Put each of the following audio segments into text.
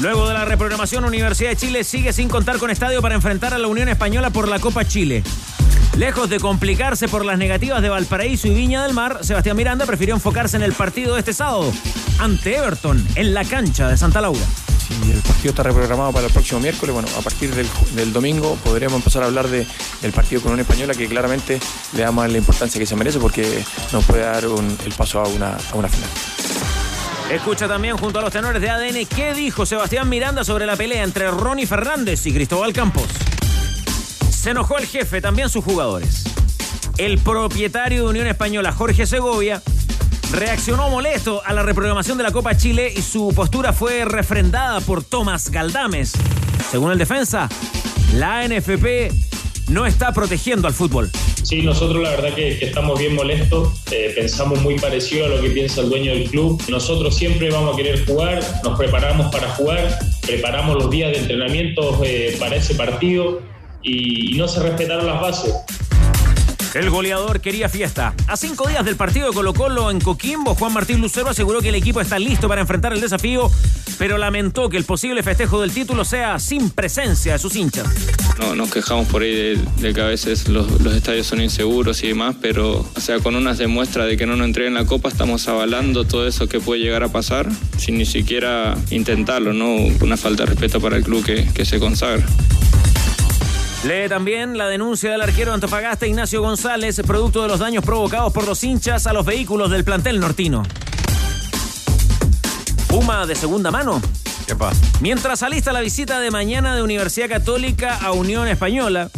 Luego de la reprogramación, Universidad de Chile sigue sin contar con estadio para enfrentar a la Unión Española por la Copa Chile. Lejos de complicarse por las negativas de Valparaíso y Viña del Mar, Sebastián Miranda prefirió enfocarse en el partido de este sábado ante Everton en la cancha de Santa Laura. Si el partido está reprogramado para el próximo miércoles, bueno, a partir del, domingo podríamos empezar a hablar de, del partido con Unión Española que claramente le da más la importancia que se merece porque nos puede dar el paso a una, a una final. Escucha también junto a los tenores de ADN qué dijo Sebastián Miranda sobre la pelea entre Ronnie Fernández y Cristóbal Campos. Se enojó el jefe, también sus jugadores. El propietario de Unión Española, Jorge Segovia, reaccionó molesto a la reprogramación de la Copa Chile y su postura fue refrendada por Tomás Galdames. Según el defensa, la NFP no está protegiendo al fútbol. Sí, nosotros la verdad que, estamos bien molestos, eh, pensamos muy parecido a lo que piensa el dueño del club. Nosotros siempre vamos a querer jugar, nos preparamos para jugar, preparamos los días de entrenamiento eh, para ese partido y no se respetaron las bases. El goleador quería fiesta. A cinco días del partido de Colo Colo en Coquimbo, Juan Martín Lucero aseguró que el equipo está listo para enfrentar el desafío, pero lamentó que el posible festejo del título sea sin presencia de sus hinchas. No, nos quejamos por ahí de, que a veces los, estadios son inseguros y demás, pero o sea, con unas demuestras de que no nos entreguen la copa estamos avalando todo eso que puede llegar a pasar sin ni siquiera intentarlo, ¿no? Una falta de respeto para el club que se consagra. Lee también la denuncia del arquero Antofagasta Ignacio González, producto de los daños provocados por los hinchas a los vehículos del plantel nortino. Puma de segunda mano. ¿Qué pasa? Mientras alista la visita de mañana de Universidad Católica a Unión Española,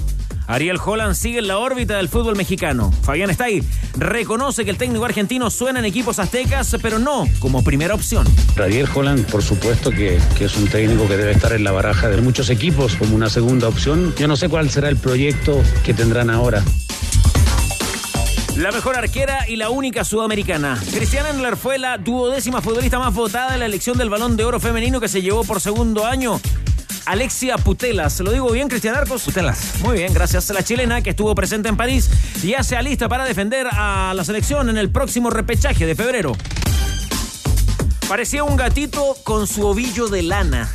Ariel Holland sigue en la órbita del fútbol mexicano. Fabián Stay reconoce que el técnico argentino suena en equipos aztecas, pero no como primera opción. Ariel Holland, por supuesto que, que es un técnico que debe estar en la baraja de muchos equipos como una segunda opción. Yo no sé cuál será el proyecto que tendrán ahora. La mejor arquera y la única sudamericana. Cristiana Endler fue la duodécima futbolista más votada en la elección del Balón de Oro femenino que se llevó por segundo año. Alexia Putelas. ¿Lo digo bien, Cristian Arcos? Putelas. Muy bien, gracias a la chilena que estuvo presente en París y ya se alista para defender a la selección en el próximo repechaje de febrero. Parecía un gatito con su ovillo de lana.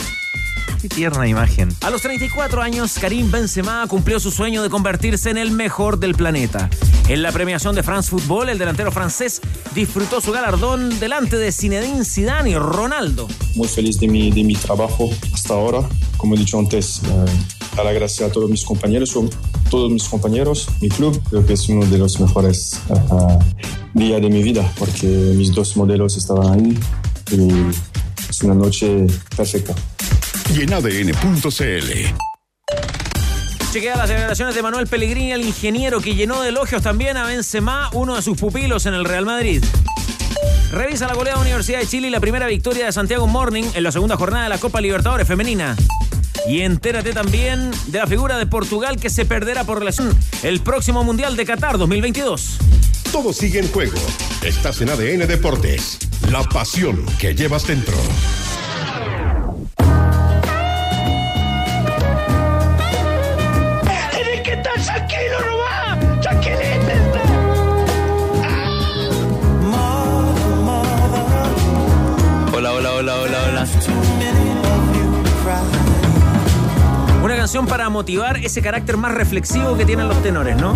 Qué tierna imagen. A los 34 años, Karim Benzema cumplió su sueño de convertirse en el mejor del planeta. En la premiación de France Football, el delantero francés disfrutó su galardón delante de Zinedine Zidane y Ronaldo. muy feliz de mi, de mi trabajo hasta ahora. Como he dicho antes, eh, dar las gracias a todos mis compañeros, todos mis compañeros, mi club. Creo que es uno de los mejores días de mi vida porque mis dos modelos estaban ahí y es una noche perfecta. Y en ADN.cl. Chequea las declaraciones de Manuel Pellegrini, el ingeniero que llenó de elogios también a Benzema, uno de sus pupilos en el Real Madrid. Revisa la goleada de Universidad de Chile y la primera victoria de Santiago Morning en la segunda jornada de la Copa Libertadores Femenina. Y entérate también de la figura de Portugal que se perderá por relación el próximo Mundial de Qatar 2022. Todo sigue en juego. Estás en ADN Deportes. La pasión que llevas dentro. Canción para motivar ese carácter más reflexivo que tienen los tenores, ¿no?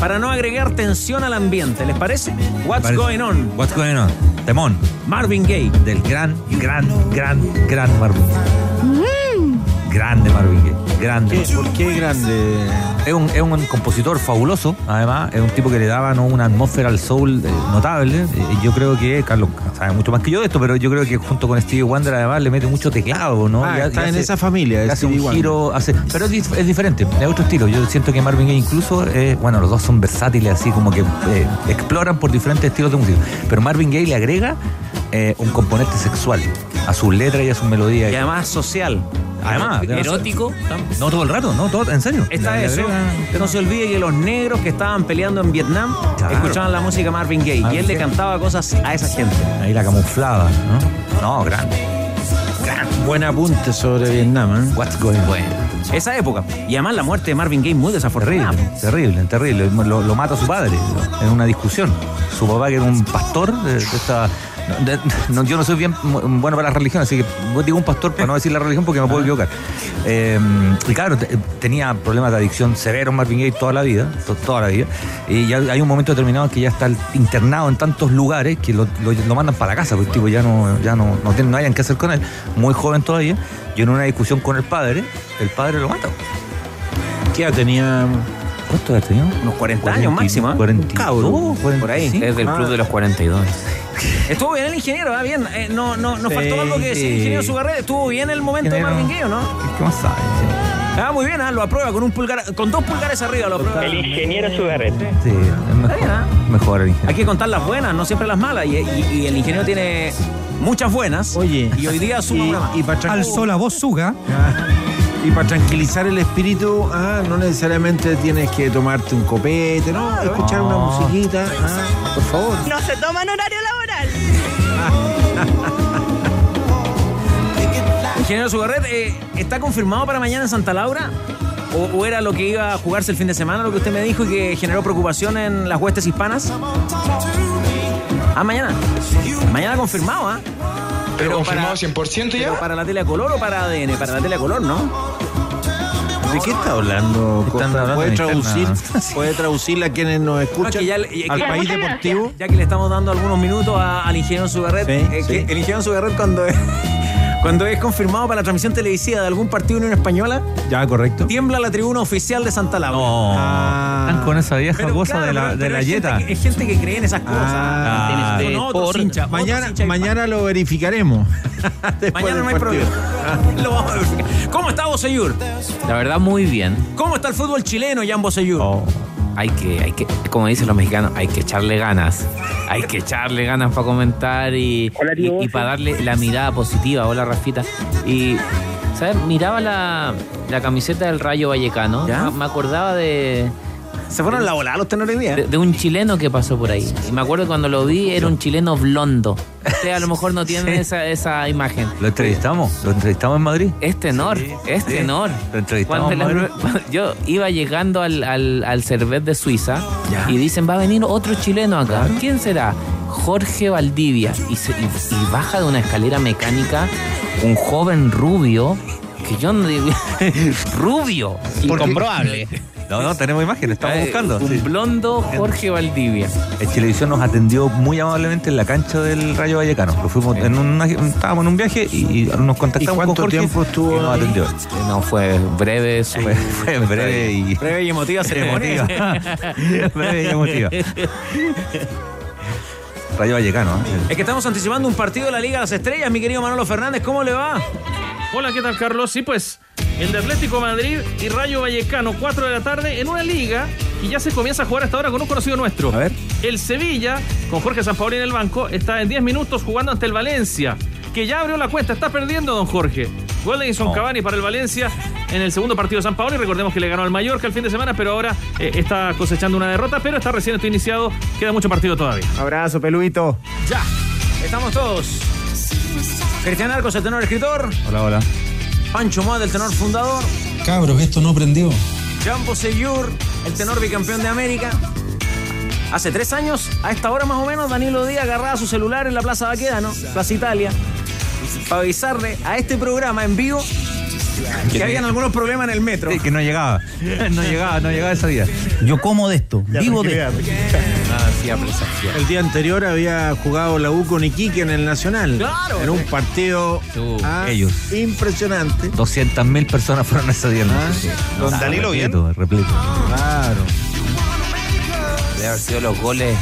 Para no agregar tensión al ambiente, ¿les parece? What's Parece- going on? What's going on? Temón. Marvin Gaye. Del gran, gran, gran, gran Marvin Gaye. Grande Marvin Gaye. Grande. ¿Por qué grande? Es un, es un compositor fabuloso, además, es un tipo que le daba ¿no? una atmósfera al soul eh, notable. Eh, yo creo que, Carlos sabe mucho más que yo de esto, pero yo creo que junto con Stevie Wonder además le mete mucho teclado, ¿no? Ah, Y está y en hace- esa familia. hace un Stevie Wonder. giro, hace, pero es, es diferente, es otro estilo. Yo siento que Marvin Gaye incluso, eh, bueno, los dos son versátiles, así como que eh, exploran por diferentes estilos de música. Pero Marvin Gaye le agrega un componente sexual. A sus letras y a sus melodías. Y además social. Además, erótico. No todo el rato, no, todo, en serio. Esta Le es eso. No se olvide que los negros que estaban peleando en Vietnam Claro. escuchaban la música Marvin Gaye y él le cantaba cosas a esa gente. Ahí la camuflaba, ¿no? No, grande. Buen apunte sobre Vietnam, ¿eh? What's going on? Esa época. Y además la muerte de Marvin Gaye muy desafortunada. Terrible, terrible, terrible. Lo, lo mata su padre en una discusión. Su papá, que era un pastor de, de esta. No, yo no soy bien bueno para la religión, así que digo un pastor para no decir la religión porque me puedo equivocar. Eh, y claro, te- tenía problemas de adicción severos Marvin Gaye toda la vida, to- toda la vida. Y ya hay un momento determinado en que ya está internado en tantos lugares que lo, lo- lo mandan para la casa, porque el tipo ya no, ya no, no, tienen, no hayan qué hacer con él, muy joven todavía. Y en una discusión con el padre, el padre lo mata. ¿Qué edad tenía? ¿Cuánto edad tenía? Unos 40 años máximo. ¿eh? 42, Por ahí. Es del club Ah. de los 42. Estuvo bien el ingeniero, ¿ah? bien. Eh, no, no, nos Sí, faltó algo que decir, ingeniero Sugarret. Estuvo bien el momento de. Marvin Gaye, ¿o no? ¿Qué más sabe? Ah, muy bien, ah, lo aprueba con un pulgar, con dos pulgares arriba lo aprueba. El ingeniero Sugarrete. Sí, es mejor, bien, ¿ah? mejor el ingeniero. Hay que contar las buenas, no siempre las malas. Y, y- y el ingeniero tiene muchas buenas. Oye, Y hoy día suma y, una más. y para Alzó la voz Suga. Y para tranquilizar el espíritu, ah, no necesariamente tienes que tomarte un copete, no, escuchar una musiquita, ah, por favor. No se toma en horario laboral. Ingeniero Sugarret, eh, ¿está confirmado para mañana en Santa Laura? ¿O, o era lo que iba a jugarse el fin de semana, lo que usted me dijo y que generó preocupación en las huestes hispanas? Ah, mañana. Mañana confirmado, ¿ah? Pero confirmado para- 100% ya. pero ¿Para la tele a color o para ADN? Para la tele a color, ¿no? ¿De qué está hablando? Están Costa? hablando ¿Puede traducir, puede traducirle a quienes nos No, escuchan que ya al que- país deportivo? Ya que le estamos dando algunos minutos a- al ingeniero Sugarret, Sí, eh, sí. el ingeniero Sugarret cuando es, cuando es confirmado para la transmisión televisiva de algún partido Unión Española, Ya, correcto. tiembla la tribuna oficial de Santa Laura. No, Ah. están con esa vieja Pero cosa claro, de la, pero- de pero la hay gente yeta. que- Es gente que cree en esas cosas. Ah. Son otros Por- hinchas, otros mañana, mañana lo verificaremos. Mañana no hay problema. Lo vamos a verificar. ¿Cómo está Boseyur? La verdad, muy bien. ¿Cómo está el fútbol chileno, Jan Boseyur? Oh, Hay que, hay que, como dicen los mexicanos, hay que echarle ganas. Hay que echarle ganas para comentar y, Hola, y, tío y Bozo. para darle la mirada positiva. Hola, Rafita. Y, ¿sabes? Miraba la, la camiseta del Rayo Vallecano. Me acordaba de, Se fueron a la volada los tenores hoy día. de, de un chileno que pasó por ahí. Y me acuerdo cuando lo vi, era un chileno blondo. Ustedes a lo mejor no tienen Sí. esa, esa imagen. lo entrevistamos, lo entrevistamos en Madrid. Es tenor, es sí. tenor. Lo entrevistamos Cuando en la- Madrid. cuando yo iba llegando al, al, al Cervet de Suiza Ya. y dicen, va a venir otro chileno acá. ¿Quién será? Jorge Valdivia. Y, se- y- y baja de una escalera mecánica un joven rubio que yo no digo... rubio. Incomprobable. No, no, tenemos imágenes, estamos buscando. Un sí. blondo Jorge Valdivia. El Televisión nos atendió muy amablemente en la cancha del Rayo Vallecano. Lo fuimos en una- estábamos en un viaje y, y nos contactamos ¿Y cuánto con Jorge tiempo estuvo y nos atendió. No, fue breve su... Fue, fue breve y Breve y emotiva ceremonia. emotiva. breve y emotiva. Rayo Vallecano. ¿eh? Es que estamos anticipando un partido de la Liga de las Estrellas, mi querido Manolo Fernández. ¿Cómo le va? Hola, ¿qué tal, Carlos? Sí, pues, el de Atlético Madrid y Rayo Vallecano, 4 de la tarde, en una liga que ya se comienza a jugar hasta ahora con un conocido nuestro. A ver. El Sevilla, con Jorge Sampaoli en el banco, está en 10 minutos jugando ante el Valencia, que ya abrió la cuenta, está perdiendo, don Jorge. Gol de Edison. Cavani para el Valencia en el segundo partido de San Paolo. Y recordemos que le ganó al Mallorca el fin de semana, pero ahora eh, está cosechando una derrota, pero está recién está iniciado, queda mucho partido todavía. Abrazo, peluito. Ya, estamos todos. Cristian Arcos, el tenor escritor. Hola, hola. Pancho Moa, el tenor fundador. Cabros, esto no prendió. Jean Boseyur, el tenor bicampeón de América. Hace tres años, a esta hora más o menos, Danilo Díaz agarraba su celular en la Plaza Baquedano, Plaza Italia, para avisarle a este programa en vivo que habían algunos problemas en el metro. Sí, que no llegaba. No llegaba, no llegaba ese día. Yo como de esto, vivo de esto. El día anterior había jugado la U con Iquique en el Nacional. Claro. En un partido ah, ellos. impresionante. 200.000 personas fueron ese día. Ah, ¿no? don Danilo bien. repleto, repleto. Claro. Debe haber sido los goles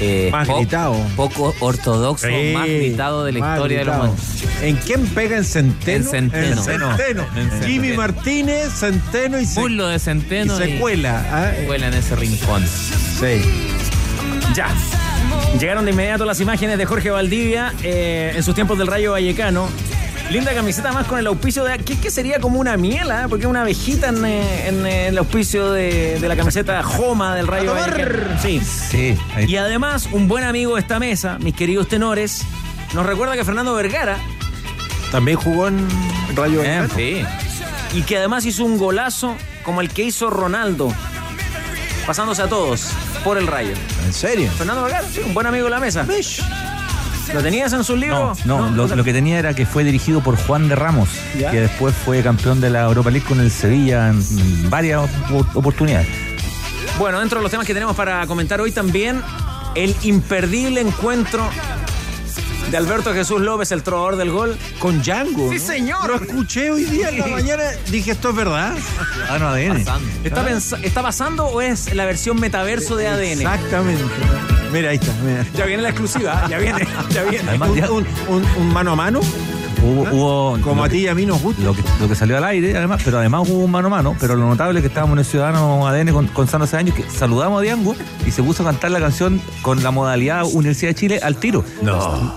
eh, Más po- gritado. poco ortodoxos, Sí, más gritados de la historia gritado. de los Monos. ¿En quién pega en Centeno? En Centeno. En Centeno. En Centeno. Jimmy Martínez, Centeno y Muslo de Centeno y se cuela. ah, eh. cuela en ese rincón. Sí. Ya. Llegaron de inmediato las imágenes de Jorge Valdivia eh, en sus tiempos del Rayo Vallecano. Linda camiseta más con el auspicio de... ¿Qué, qué sería como una miela? Porque una abejita en, eh, en, eh, el auspicio de, de la camiseta Joma del Rayo. Sí. Sí. ahí- Y además, un buen amigo de esta mesa, mis queridos tenores, nos recuerda que Fernando Vergara, También jugó en Rayo Vallecano. sí. y que además hizo un golazo como el que hizo Ronaldo, pasándose a todos por el Rayo. ¿En serio? Fernando Vergara, sí, un buen amigo de la mesa. ¿Lo tenías en sus No, libros? no, lo, lo que tenía era que fue dirigido por Juan de Ramos, Ya. que después fue campeón de la Europa League con el Sevilla en, varias op- oportunidades. Bueno, dentro de los temas que tenemos para comentar hoy también, el imperdible encuentro de Alberto Jesús López, el trovador del gol. Con Django. Sí, ¿no? señor. Lo escuché hoy día en la mañana. Dije, ¿esto es verdad? Ah, no, ADN. ¿Está, pens- ¿Está pasando o es la versión metaverso de ADN? Exactamente. Mira, ahí está. Mira. Ya viene la exclusiva, ya viene, ya viene. Además, Un, ya un- un- un mano a mano, hubo, hubo- como a ti y a mí nos gusta. Lo que, lo que salió al aire, además, pero además hubo un mano a mano. Pero lo notable es que estábamos en el Ciudadano ADN con, con Sano hace años, que saludamos a Diango y se puso a cantar la canción con la modalidad Universidad de Chile al tiro. No.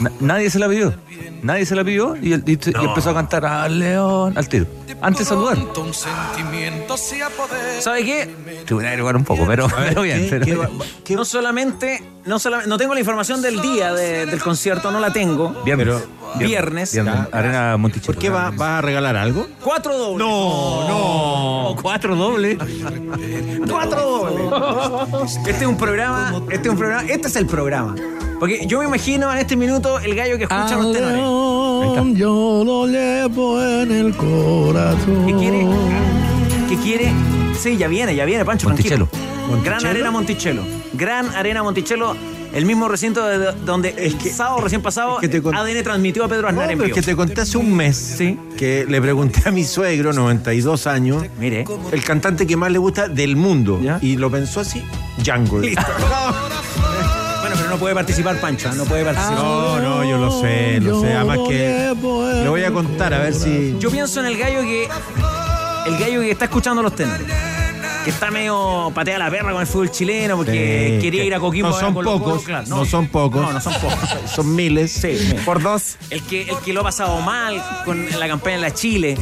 Na- nadie se la pidió. Nadie se la pidió y, él- y- y empezó a cantar al león al tiro. Antes de saludar. ¿Sabe qué? Tuve que agregar un poco, pero, pero bien. ¿Qué- pero qué bien. va- qué- No solamente, no solamente, no tengo la información del día de- del concierto, no la tengo. Viernes. Pero- Viernes. Arena Monticello. ¿Por qué va- vas a regalar algo? Cuatro dobles. No, no. Cuatro dobles. Cuatro dobles. Este es un programa, este es un programa, este es el programa. Porque yo me imagino en este minuto el gallo que escucha los tenores. yo lo llevo en el corazón. ¿Qué quiere? ¿Qué quiere? Sí, ya viene, ya viene, Pancho. Monticello. Gran Arena Monticello. Gran Arena Monticello, el mismo recinto de donde el sábado recién pasado es que te ADN transmitió a Pedro No, Aznar en pero es que te conté hace un mes Sí. que le pregunté a mi suegro, 92 años, Mire. el cantante que más le gusta del mundo. ¿Ya? Y lo pensó así, Django. Listo. Pero no puede participar Pancho, ¿eh? no puede participar. No, no, yo lo sé, lo sé. Además que le voy a contar a ver si. Yo pienso en el gallo que. El gallo que está escuchando los tenores. Que está medio patea la perra con el fútbol chileno porque Sí, quería que ir a Coquimbo. No a son Colo pocos, claro. no, son pocos. No, no son pocos. Son miles. Sí, Por dos. El que, el que lo ha pasado mal con la campaña en la Chile.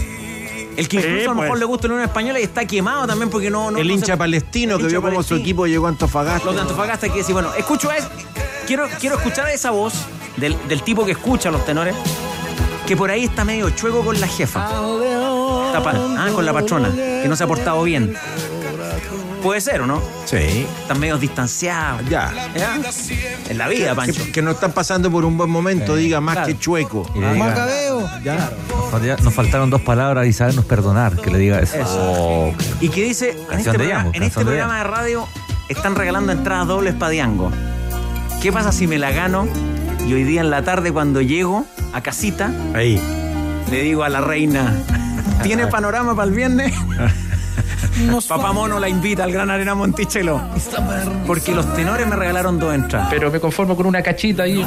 El que incluso a lo mejor pues. le gusta la Unión Española y está quemado también porque no. no el no hincha se- palestino el que hincha vio cómo su equipo llegó a Antofagasta. Los de Antofagasta que decir, bueno, escucho a es- quiero, quiero escuchar a esa voz del, del tipo que escucha a los tenores, que por ahí está medio chueco con la jefa. Está pa- ah, con la patrona, que no se ha portado bien. Puede ser, ¿o no? Sí. Están medio distanciados. Ya. ¿Ya? En la vida, Pancho. Que, que no están pasando por un buen momento, diga más claro. que chueco. Diga- Macabeo. Ya. Nos falta- Nos faltaron dos palabras y sabernos perdonar, que le diga eso. Oh, Y que dice, en este, de programa, Diango, en este de programa de radio están regalando entradas dobles para Diango. ¿Qué pasa si me la gano y hoy día en la tarde cuando llego a casita Ahí. le digo a la reina, ¿tiene panorama para el viernes? Papá Mono la invita al Gran Arena Monticello. Porque los tenores me regalaron dos entradas. Pero me conformo con una cachita ahí.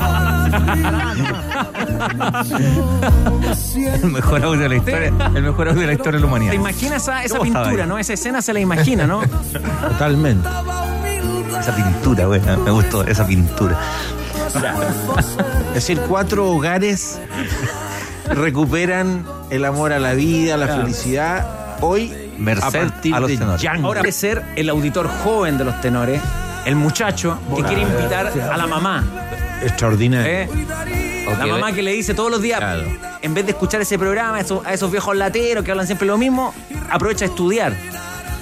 el mejor audio de la historia, el mejor audio de la historia de la humanidad. ¿Te imaginas esa, esa ¿Cómo estaba pintura, no? Esa escena se la imagina, ¿no? Totalmente. Esa pintura, güey. Me gustó esa pintura. Es decir, cuatro hogares recuperan el amor a la vida, la Claro. felicidad. Hoy, Merced a partir a los de tenores. Django. Ahora puede ser el auditor joven de los tenores, el muchacho que quiere invitar a la mamá. Extraordinario. ¿eh? La mamá que le dice todos los días, Claro. en vez de escuchar ese programa, a esos, a esos viejos lateros que hablan siempre lo mismo, aprovecha a estudiar.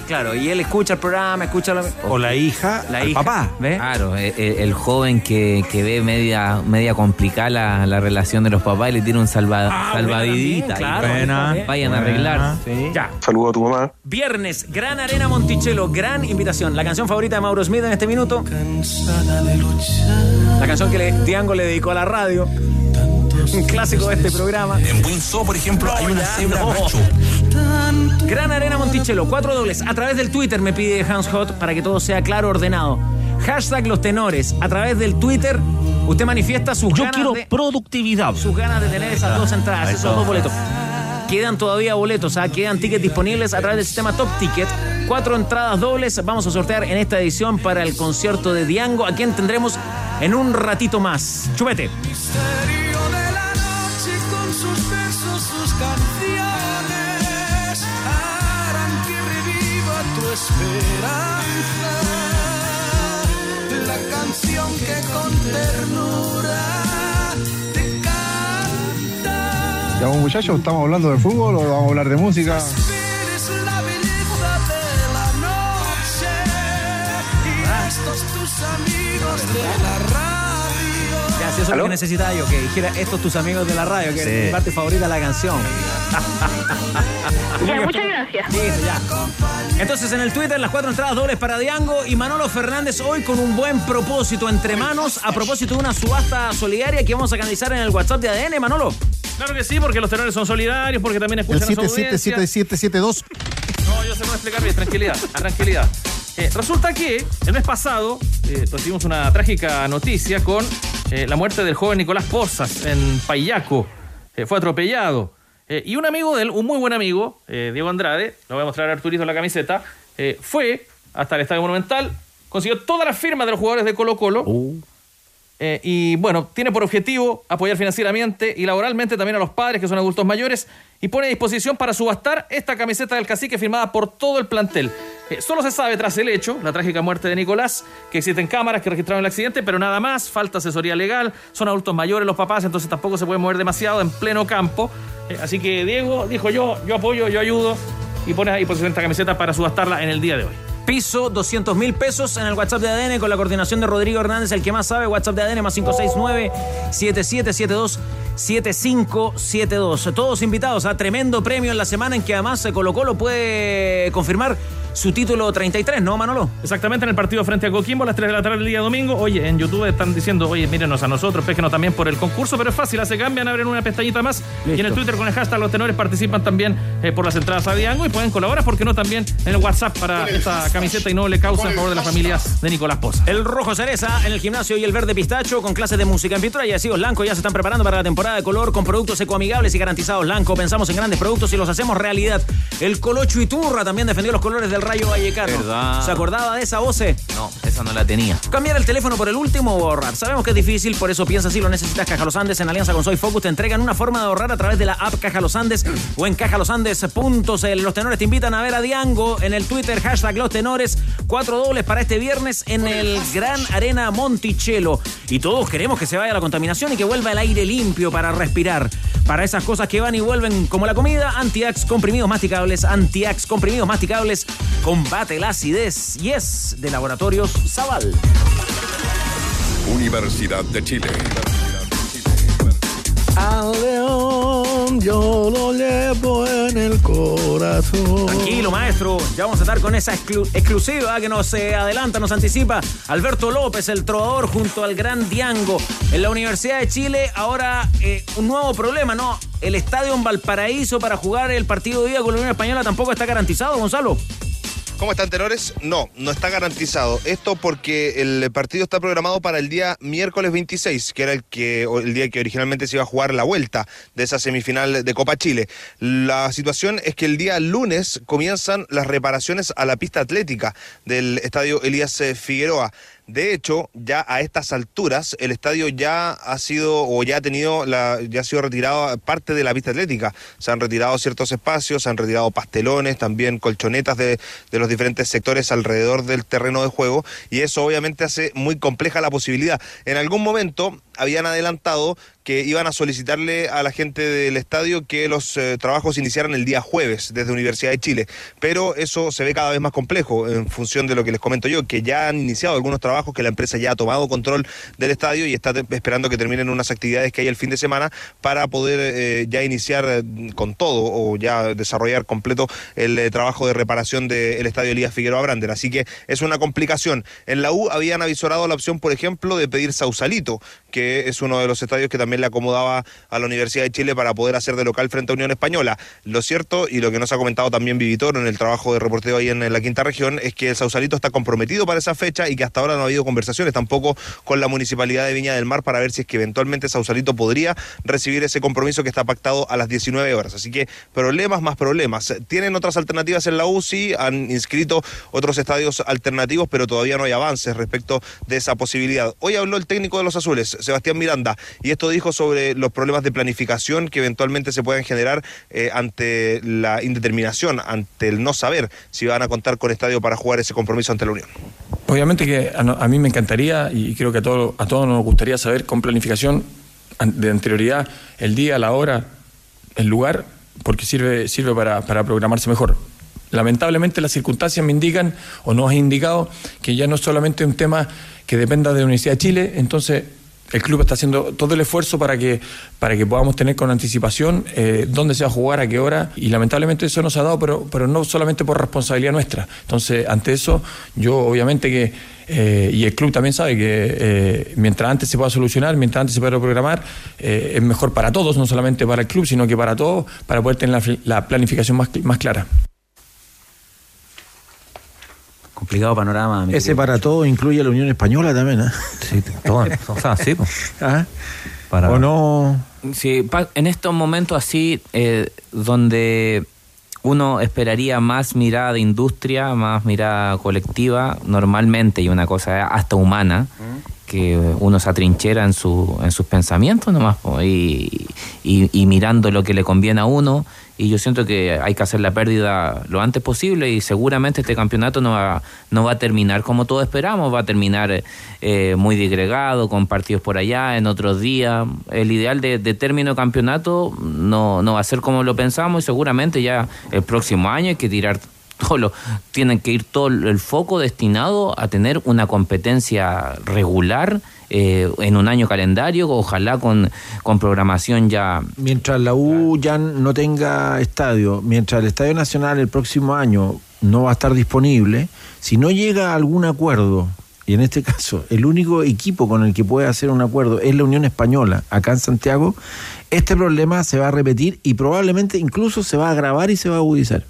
Claro, y él escucha el programa, escucha lo O la hija, La al hija, papá. ¿ves? Claro, e- e- el, joven que, que ve media, media complicada la, la relación de los papás y le tira un salva, Ah, ahí. claro, Buena. Vayan a arreglar. Ya. Saludo a tu mamá. Viernes, Gran Arena Monticello, gran invitación. La canción favorita de Mauro Smith en este minuto. La canción que le, Diango le dedicó a la radio. Un clásico de este programa. En Windsor, por ejemplo, hay una cebra macho. Gran Arena Monticello, cuatro dobles. A través del Twitter me pide Hans Hot para que todo sea claro, ordenado. Hashtag los tenores. A través del Twitter, usted manifiesta sus Yo ganas quiero de, productividad. sus ganas de tener esas dos entradas, esos dos boletos. Quedan todavía boletos, ¿ah? quedan tickets disponibles a través del sistema Top Ticket. cuatro entradas dobles vamos a sortear en esta edición para el concierto de Diango, a quien tendremos en un ratito más. Chupete. Esperanza. La canción que con ternura te canta. Ya, muchachos, ¿estamos hablando de fútbol o vamos a hablar de música? Amigos de la si eso es lo ¿Aló? que necesitaba yo, que dijera estos tus amigos de la radio, que Sí. es mi parte favorita de la canción. Ya, muchas gracias. Listo, ya. Entonces en el Twitter las cuatro entradas dobles para Diango y Manolo Fernández hoy con un buen propósito entre manos a propósito de una subasta solidaria que vamos a canalizar en el WhatsApp de ADN, Manolo. Claro que sí, porque los tenores son solidarios, porque también escuchan El a su audiencia. 777772. No, yo se lo voy a explicar bien, tranquilidad, tranquilidad. Eh, resulta que el mes pasado eh, recibimos una trágica noticia con eh, la muerte del joven Nicolás Pozas en Payaco. Eh, fue atropellado. Eh, y un amigo de él, un muy buen amigo, Diego Andrade, lo voy a mostrar a Arturito en la camiseta, fue hasta el Estadio Monumental, consiguió todas las firmas de los jugadores de Colo Colo. Eh, y bueno, tiene por objetivo apoyar financieramente y laboralmente también a los padres que son adultos mayores y pone a disposición para subastar esta camiseta del cacique firmada por todo el plantel. Eh, solo se sabe tras el hecho, la trágica muerte de Nicolás, que existen cámaras que registraron el accidente, pero nada más, falta asesoría legal, son adultos mayores los papás, entonces tampoco se puede mover demasiado en pleno campo. Eh, así que Diego dijo yo, yo apoyo, yo ayudo y pone a disposición esta camiseta para subastarla en el día de hoy. Piso 200 mil pesos en el WhatsApp de ADN con la coordinación de Rodrigo Hernández, el que más sabe. WhatsApp de ADN más 569-7772-7572. Todos invitados a tremendo premio en la semana en que además Colo Colo puede confirmar su título 33, ¿no, Manolo? Exactamente, en el partido frente a Coquimbo a las 3 de la tarde el día domingo. Oye, en YouTube están diciendo, oye, mírenos a nosotros, péquenos también por el concurso, pero es fácil, hace cambian, abren una pestañita más. Y en el Twitter con el hashtag los tenores participan también eh, por las entradas a Diango y pueden colaborar, ¿por qué no? También en el WhatsApp para esta camiseta y noble causa en favor de la familia de Nicolás Poza. El rojo cereza en el gimnasio y el verde pistacho con clases de música en pintura y así Lanco ya se están preparando para la temporada de color con productos ecoamigables y garantizados Lanco. Pensamos en grandes productos y los hacemos realidad. El Colocho Iturra también defendió los colores del Rayo Vallecano. Verdad. ¿Se acordaba de esa voce? No, esa no la tenía. Cambiar el teléfono por el último o ahorrar. Sabemos que es difícil, por eso piensa si lo necesitas. Caja Los Andes en alianza con Soy Focus te entregan una forma de ahorrar a través de la app Caja Los Andes o en cajalosandes.cl. Los tenores te invitan a ver a Diango en el Twitter, hashtag Los Tenores. Cuatro dobles para este viernes en el Gran Arena Monticello. Y todos queremos que se vaya la contaminación y que vuelva el aire limpio para respirar. Para esas cosas que van y vuelven como la comida, Antiax comprimidos masticables, Antiax comprimidos masticables, combate la acidez y es de Laboratorios Zaval. Universidad de Chile. Al león yo lo llevo en el corazón. Tranquilo, maestro. Ya vamos a estar con esa exclu- exclusiva que nos eh, adelanta, nos anticipa Alberto López, el trovador, junto al gran Diango. En la Universidad de Chile, ahora eh, un nuevo problema, ¿no? El estadio en Valparaíso para jugar el partido de día con la Unión Española tampoco está garantizado, Gonzalo. ¿Cómo están, tenores? No, no está garantizado. Esto porque el partido está programado para el día miércoles 26, que era el, que, el día que originalmente se iba a jugar la vuelta de esa semifinal de Copa Chile. La situación es que el día lunes comienzan las reparaciones a la pista atlética del estadio Elías eh, Figueroa. De hecho, ya a estas alturas, el estadio ya ha sido o ya ha tenido la, ya ha sido retirado parte de la pista atlética. Se han retirado ciertos espacios, se han retirado pastelones, también colchonetas de, de los diferentes sectores alrededor del terreno de juego, y eso obviamente hace muy compleja la posibilidad. En algún momento habían adelantado que iban a solicitarle a la gente del estadio que los eh, trabajos iniciaran el día jueves desde Universidad de Chile, pero eso se ve cada vez más complejo en función de lo que les comento yo, que ya han iniciado algunos trabajos, que la empresa ya ha tomado control del estadio y está esperando que terminen unas actividades que hay el fin de semana para poder eh, ya iniciar eh, con todo o ya desarrollar completo el trabajo de reparación del estadio Elías Figueroa Brander. Así que es una complicación. En la U habían avisorado la opción, por ejemplo, de pedir Sausalito, que es uno de los estadios que también le acomodaba a la Universidad de Chile para poder hacer de local frente a Unión Española. Lo cierto, y lo que nos ha comentado también Vivitoro en el trabajo de reporteo ahí en, en la quinta región, es que el Sausalito está comprometido para esa fecha y que hasta ahora no ha habido conversaciones tampoco con la Municipalidad de Viña del Mar para ver si es que eventualmente Sausalito podría recibir ese compromiso que está pactado a las 19 horas. Así que problemas más problemas. Tienen otras alternativas en la UCI, han inscrito otros estadios alternativos, pero todavía no hay avances respecto de esa posibilidad. Hoy habló el técnico de los azules, Sebastián Miranda, y esto dijo sobre los problemas de planificación que eventualmente se pueden generar eh, ante la indeterminación, ante el no saber si van a contar con estadio para jugar ese compromiso ante la Unión. Obviamente que a, a mí me encantaría y creo que a, todo- a todos nos gustaría saber con planificación an- de anterioridad el día, la hora, el lugar, porque sirve, sirve para, para programarse mejor. Lamentablemente las circunstancias me indican o nos han indicado que ya no es solamente un tema que dependa de la Universidad de Chile, entonces el club está haciendo todo el esfuerzo para que, para que podamos tener con anticipación eh, dónde se va a jugar, a qué hora, y lamentablemente eso nos ha dado, pero, pero no solamente por responsabilidad nuestra. Entonces, ante eso, yo obviamente que, eh, y el club también sabe que eh, mientras antes se pueda solucionar, mientras antes se pueda programar, eh, es mejor para todos, no solamente para el club, sino que para todos, para poder tener la, la planificación más, más clara. Complicado panorama. Ese querido. para todo incluye a la Unión Española también, ¿eh? Sí, todo, o sea, sí. pues. ¿Ah? Para- ¿O no? Sí, en estos momentos así, eh, donde uno esperaría más mirada de industria, más mirada colectiva, normalmente, y una cosa hasta humana, que uno se atrinchera en, su, en sus pensamientos nomás, y, y- y mirando lo que le conviene a uno, y yo siento que hay que hacer la pérdida lo antes posible y seguramente este campeonato no va, no va a terminar como todos esperamos, va a terminar eh, muy digregado, con partidos por allá, en otros días. El ideal de, término campeonato no, no va a ser como lo pensamos y seguramente ya el próximo año hay que tirar todo lo, tienen que ir todo el foco destinado a tener una competencia regular eh, en un año calendario, ojalá con, con programación ya Mientras la U ya no tenga estadio, mientras el Estadio Nacional el próximo año no va a estar disponible, si no llega a algún acuerdo, y en este caso el único equipo con el que puede hacer un acuerdo es la Unión Española, acá en Santiago, este problema se va a repetir y probablemente incluso se va a agravar y se va a agudizar.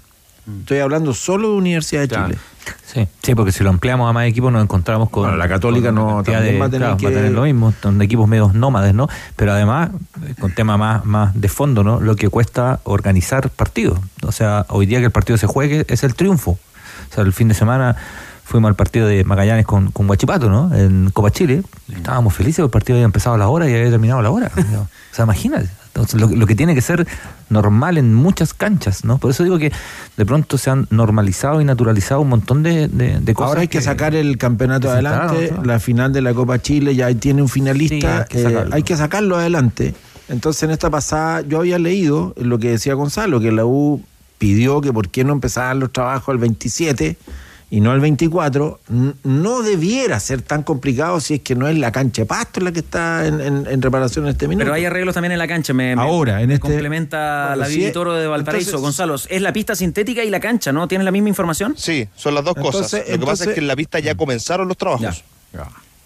Estoy hablando solo de Universidad de Chile. Sí, sí, porque si lo ampliamos a más equipos nos encontramos con. Bueno, la Católica con no, también de- va a tener claro, que- va a tener lo mismo, son equipos medios nómades, ¿no? Pero además, eh, con tema más, más de fondo, ¿no? Lo que cuesta organizar partidos. O sea, hoy día que el partido se juegue es el triunfo. O sea, el fin de semana fuimos al partido de Magallanes con, con Guachipato, ¿no? En Copa Chile. Estábamos felices, porque el partido había empezado a la hora y había terminado a la hora. o sea, imagínate. Entonces, lo, lo que tiene que ser normal en muchas canchas, ¿no? Por eso digo que de pronto se han normalizado y naturalizado un montón de, de- de cosas. Ahora hay que, sacar el campeonato adelante, la final de la Copa Chile ya tiene un finalista, Sí, hay que eh, sacarlo. hay que sacarlo adelante. Entonces en esta pasada yo había leído lo que decía Gonzalo, que la U pidió que por qué no empezaran los trabajos el 27 y no el 24, N- no debiera ser tan complicado si es que no es la cancha de pasto la que está en, en- en reparación en este minuto. Pero hay arreglos también en la cancha. Me, me- Ahora, en este- complementa Bueno, la Vivi Toro de Valparaíso. entonces- Gonzalo, es la pista sintética y la cancha, ¿no? ¿Tienes la misma información? Sí, son las dos Entonces- cosas. Lo que pasa es que en la pista ya comenzaron los trabajos.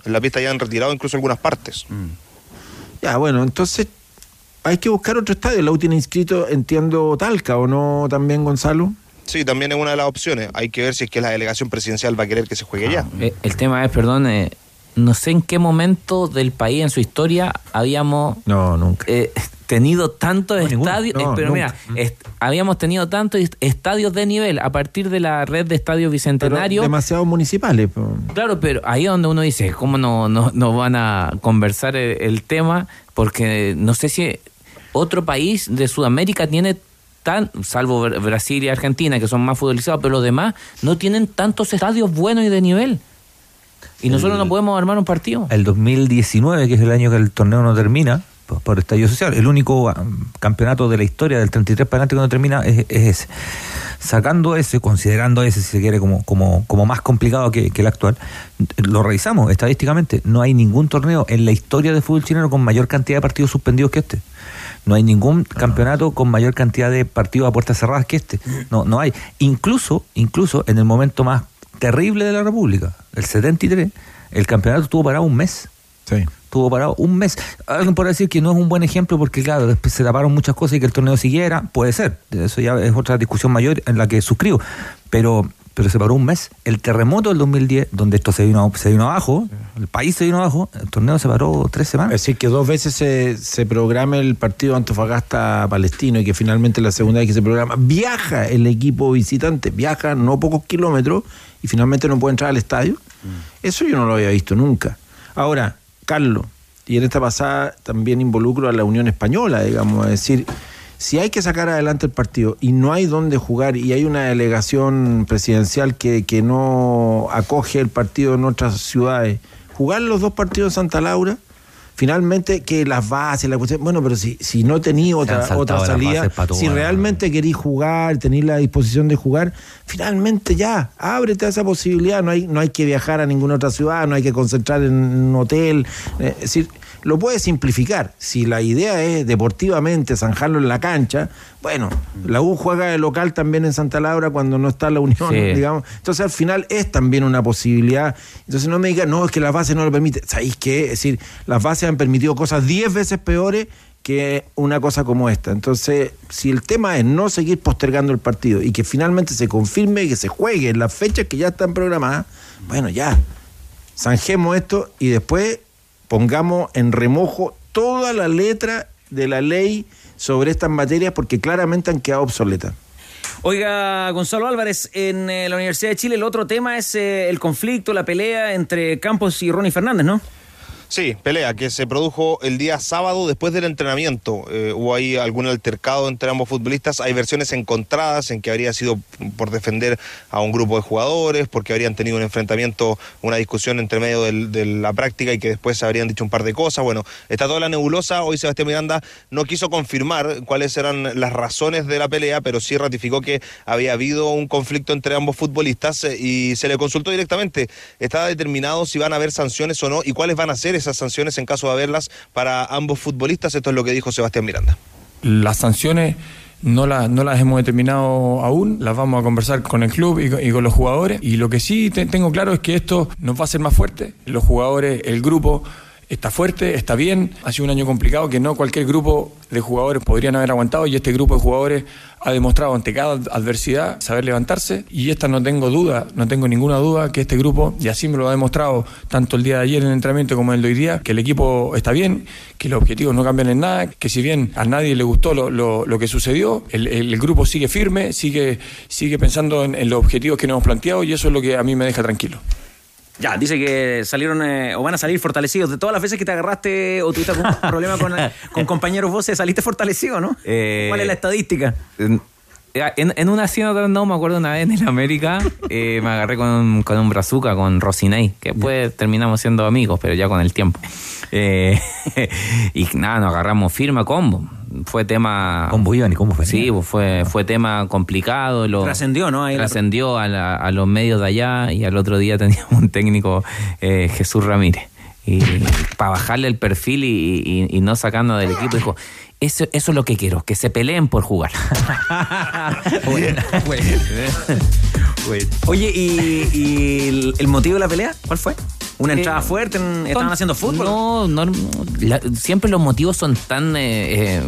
En la pista ya han retirado incluso algunas partes. Ya, bueno, entonces hay que buscar otro estadio. La U tiene inscrito, entiendo, Talca, ¿o no también, Gonzalo? Sí, también es una de las opciones. Hay que ver si es que la delegación presidencial va a querer que se juegue ya. Eh, el tema es, perdón, eh, no sé en qué momento del país en su historia habíamos No, nunca. eh, tenido tantos estadios, No, eh, pero nunca. mira, est- habíamos tenido tantos est- estadios de nivel a partir de la red de estadios Pero bicentenario. demasiados municipales. po. Claro, pero ahí es donde uno dice, ¿cómo no, no, no van a conversar el, el tema? Porque no sé si otro país de Sudamérica tiene tan, salvo Br- Brasil y Argentina, que son más futbolizados, pero los demás no tienen tantos estadios buenos y de nivel. Y nosotros no podemos armar un partido. El 2019, que es el año que el torneo no termina, por, por estallido social, el único ah, campeonato de la historia del 33 para adelante que no termina es, es ese. Sacando ese, considerando ese, si se quiere, como, como, como más complicado que, que el actual, lo revisamos estadísticamente. No hay ningún torneo en la historia del fútbol chileno con mayor cantidad de partidos suspendidos que este. No hay ningún campeonato con mayor cantidad de partidos a puertas cerradas que este. No, no hay. Incluso, incluso en el momento más terrible de la República, el 73, el campeonato estuvo parado un mes. Sí. estuvo parado un mes. Alguien puede decir que no es un buen ejemplo porque, claro, después se taparon muchas cosas y que el torneo siguiera. Puede ser. Eso ya es otra discusión mayor en la que suscribo. Pero pero se paró un mes. El terremoto del 2010, donde esto se vino, se vino abajo, el país se vino abajo, el torneo se paró tres semanas. Es decir, que dos veces se, se programa el partido Antofagasta-Palestino y que finalmente la segunda vez que se programa, viaja el equipo visitante, viaja no pocos kilómetros y finalmente no puede entrar al estadio. Eso yo no lo había visto nunca. Ahora, Carlos, y en esta pasada también involucro a la Unión Española, digamos, es decir, si hay que sacar adelante el partido y no hay dónde jugar y hay una delegación presidencial que, que no acoge el partido en otras ciudades, jugar los dos partidos en Santa Laura, finalmente que las bases, la cuestión, bueno, pero si, si no tenéis otra, otra salida, si realmente queréis jugar, tenéis la disposición de jugar, finalmente ya, ábrete a esa posibilidad, no hay, no hay que viajar a ninguna otra ciudad, no hay que concentrar en un hotel, eh, es decir, lo puedes simplificar. Si la idea es deportivamente zanjarlo en la cancha, bueno, la U juega de local también en Santa Laura cuando no está la Unión, Sí. digamos. Entonces al final es también una posibilidad. Entonces no me digan, no, es que las bases no lo permiten. ¿Sabéis qué? Es decir, las bases han permitido cosas 10 veces peores que una cosa como esta. Entonces, si el tema es no seguir postergando el partido y que finalmente se confirme que se juegue en las fechas que ya están programadas, bueno, ya, zanjemos esto y después pongamos en remojo toda la letra de la ley sobre estas materias porque claramente han quedado obsoletas. Oiga, Gonzalo Álvarez, en eh, la Universidad de Chile el otro tema es eh, el conflicto, la pelea entre Campos y Ronnie Fernández, ¿no? Sí, pelea que se produjo el día sábado después del entrenamiento. Eh, hubo algún altercado entre ambos futbolistas. Hay versiones encontradas en que habría sido por defender a un grupo de jugadores, porque habrían tenido un enfrentamiento, una discusión entre medio del- de la práctica y que después habrían dicho un par de cosas. Bueno, está toda la nebulosa. Hoy Sebastián Miranda no quiso confirmar cuáles eran las razones de la pelea, pero sí ratificó que había habido un conflicto entre ambos futbolistas eh, y se le consultó directamente. Está determinado si van a haber sanciones o no y cuáles van a ser esas sanciones en caso de haberlas para ambos futbolistas. Esto es lo que dijo Sebastián Miranda. Las sanciones no, las no las hemos determinado aún, las vamos a conversar con el club y, con- los jugadores. Y lo que sí te- tengo claro es que esto nos va a hacer más fuerte. Los jugadores, el grupo está fuerte, está bien. Ha sido un año complicado que no cualquier grupo de jugadores podrían haber aguantado y este grupo de jugadores ha demostrado ante cada adversidad saber levantarse y esta no tengo duda, no tengo ninguna duda que este grupo, y así me lo ha demostrado tanto el día de ayer en el entrenamiento como el de hoy día, que el equipo está bien, que los objetivos no cambian en nada, que si bien a nadie le gustó lo, lo- lo que sucedió, el, grupo sigue firme, sigue, sigue pensando en, en los objetivos que nos hemos planteado y eso es lo que a mí me deja tranquilo. Ya, dice que salieron eh, o van a salir fortalecidos. De todas las veces que te agarraste o tuviste algún problema con, con compañeros voces, saliste fortalecido, ¿no? Eh, ¿Cuál es la estadística? En, en- en una otra no, me acuerdo una vez en el América, eh, me agarré con un, con un brazuca, con Rosinei, que después terminamos siendo amigos, pero ya con el tiempo. Eh, y nada, nos agarramos firme combo. Fue tema. Combo iban y combo venían. Sí, pues fue, fue tema complicado. Lo, Trascendió, ¿no? Ahí la- trascendió a, la- a los medios de allá y al otro día teníamos un técnico, eh, Jesús Ramírez. Y para bajarle el perfil y, y- y no sacando del equipo, dijo: eso, eso es lo que quiero, que se peleen por jugar. Oye, ¿y, y el, el motivo de la pelea? ¿Cuál fue? ¿Una entrada Eh, fuerte? en- ¿Estaban haciendo fútbol? No, no, la- siempre los motivos son tan eh, eh,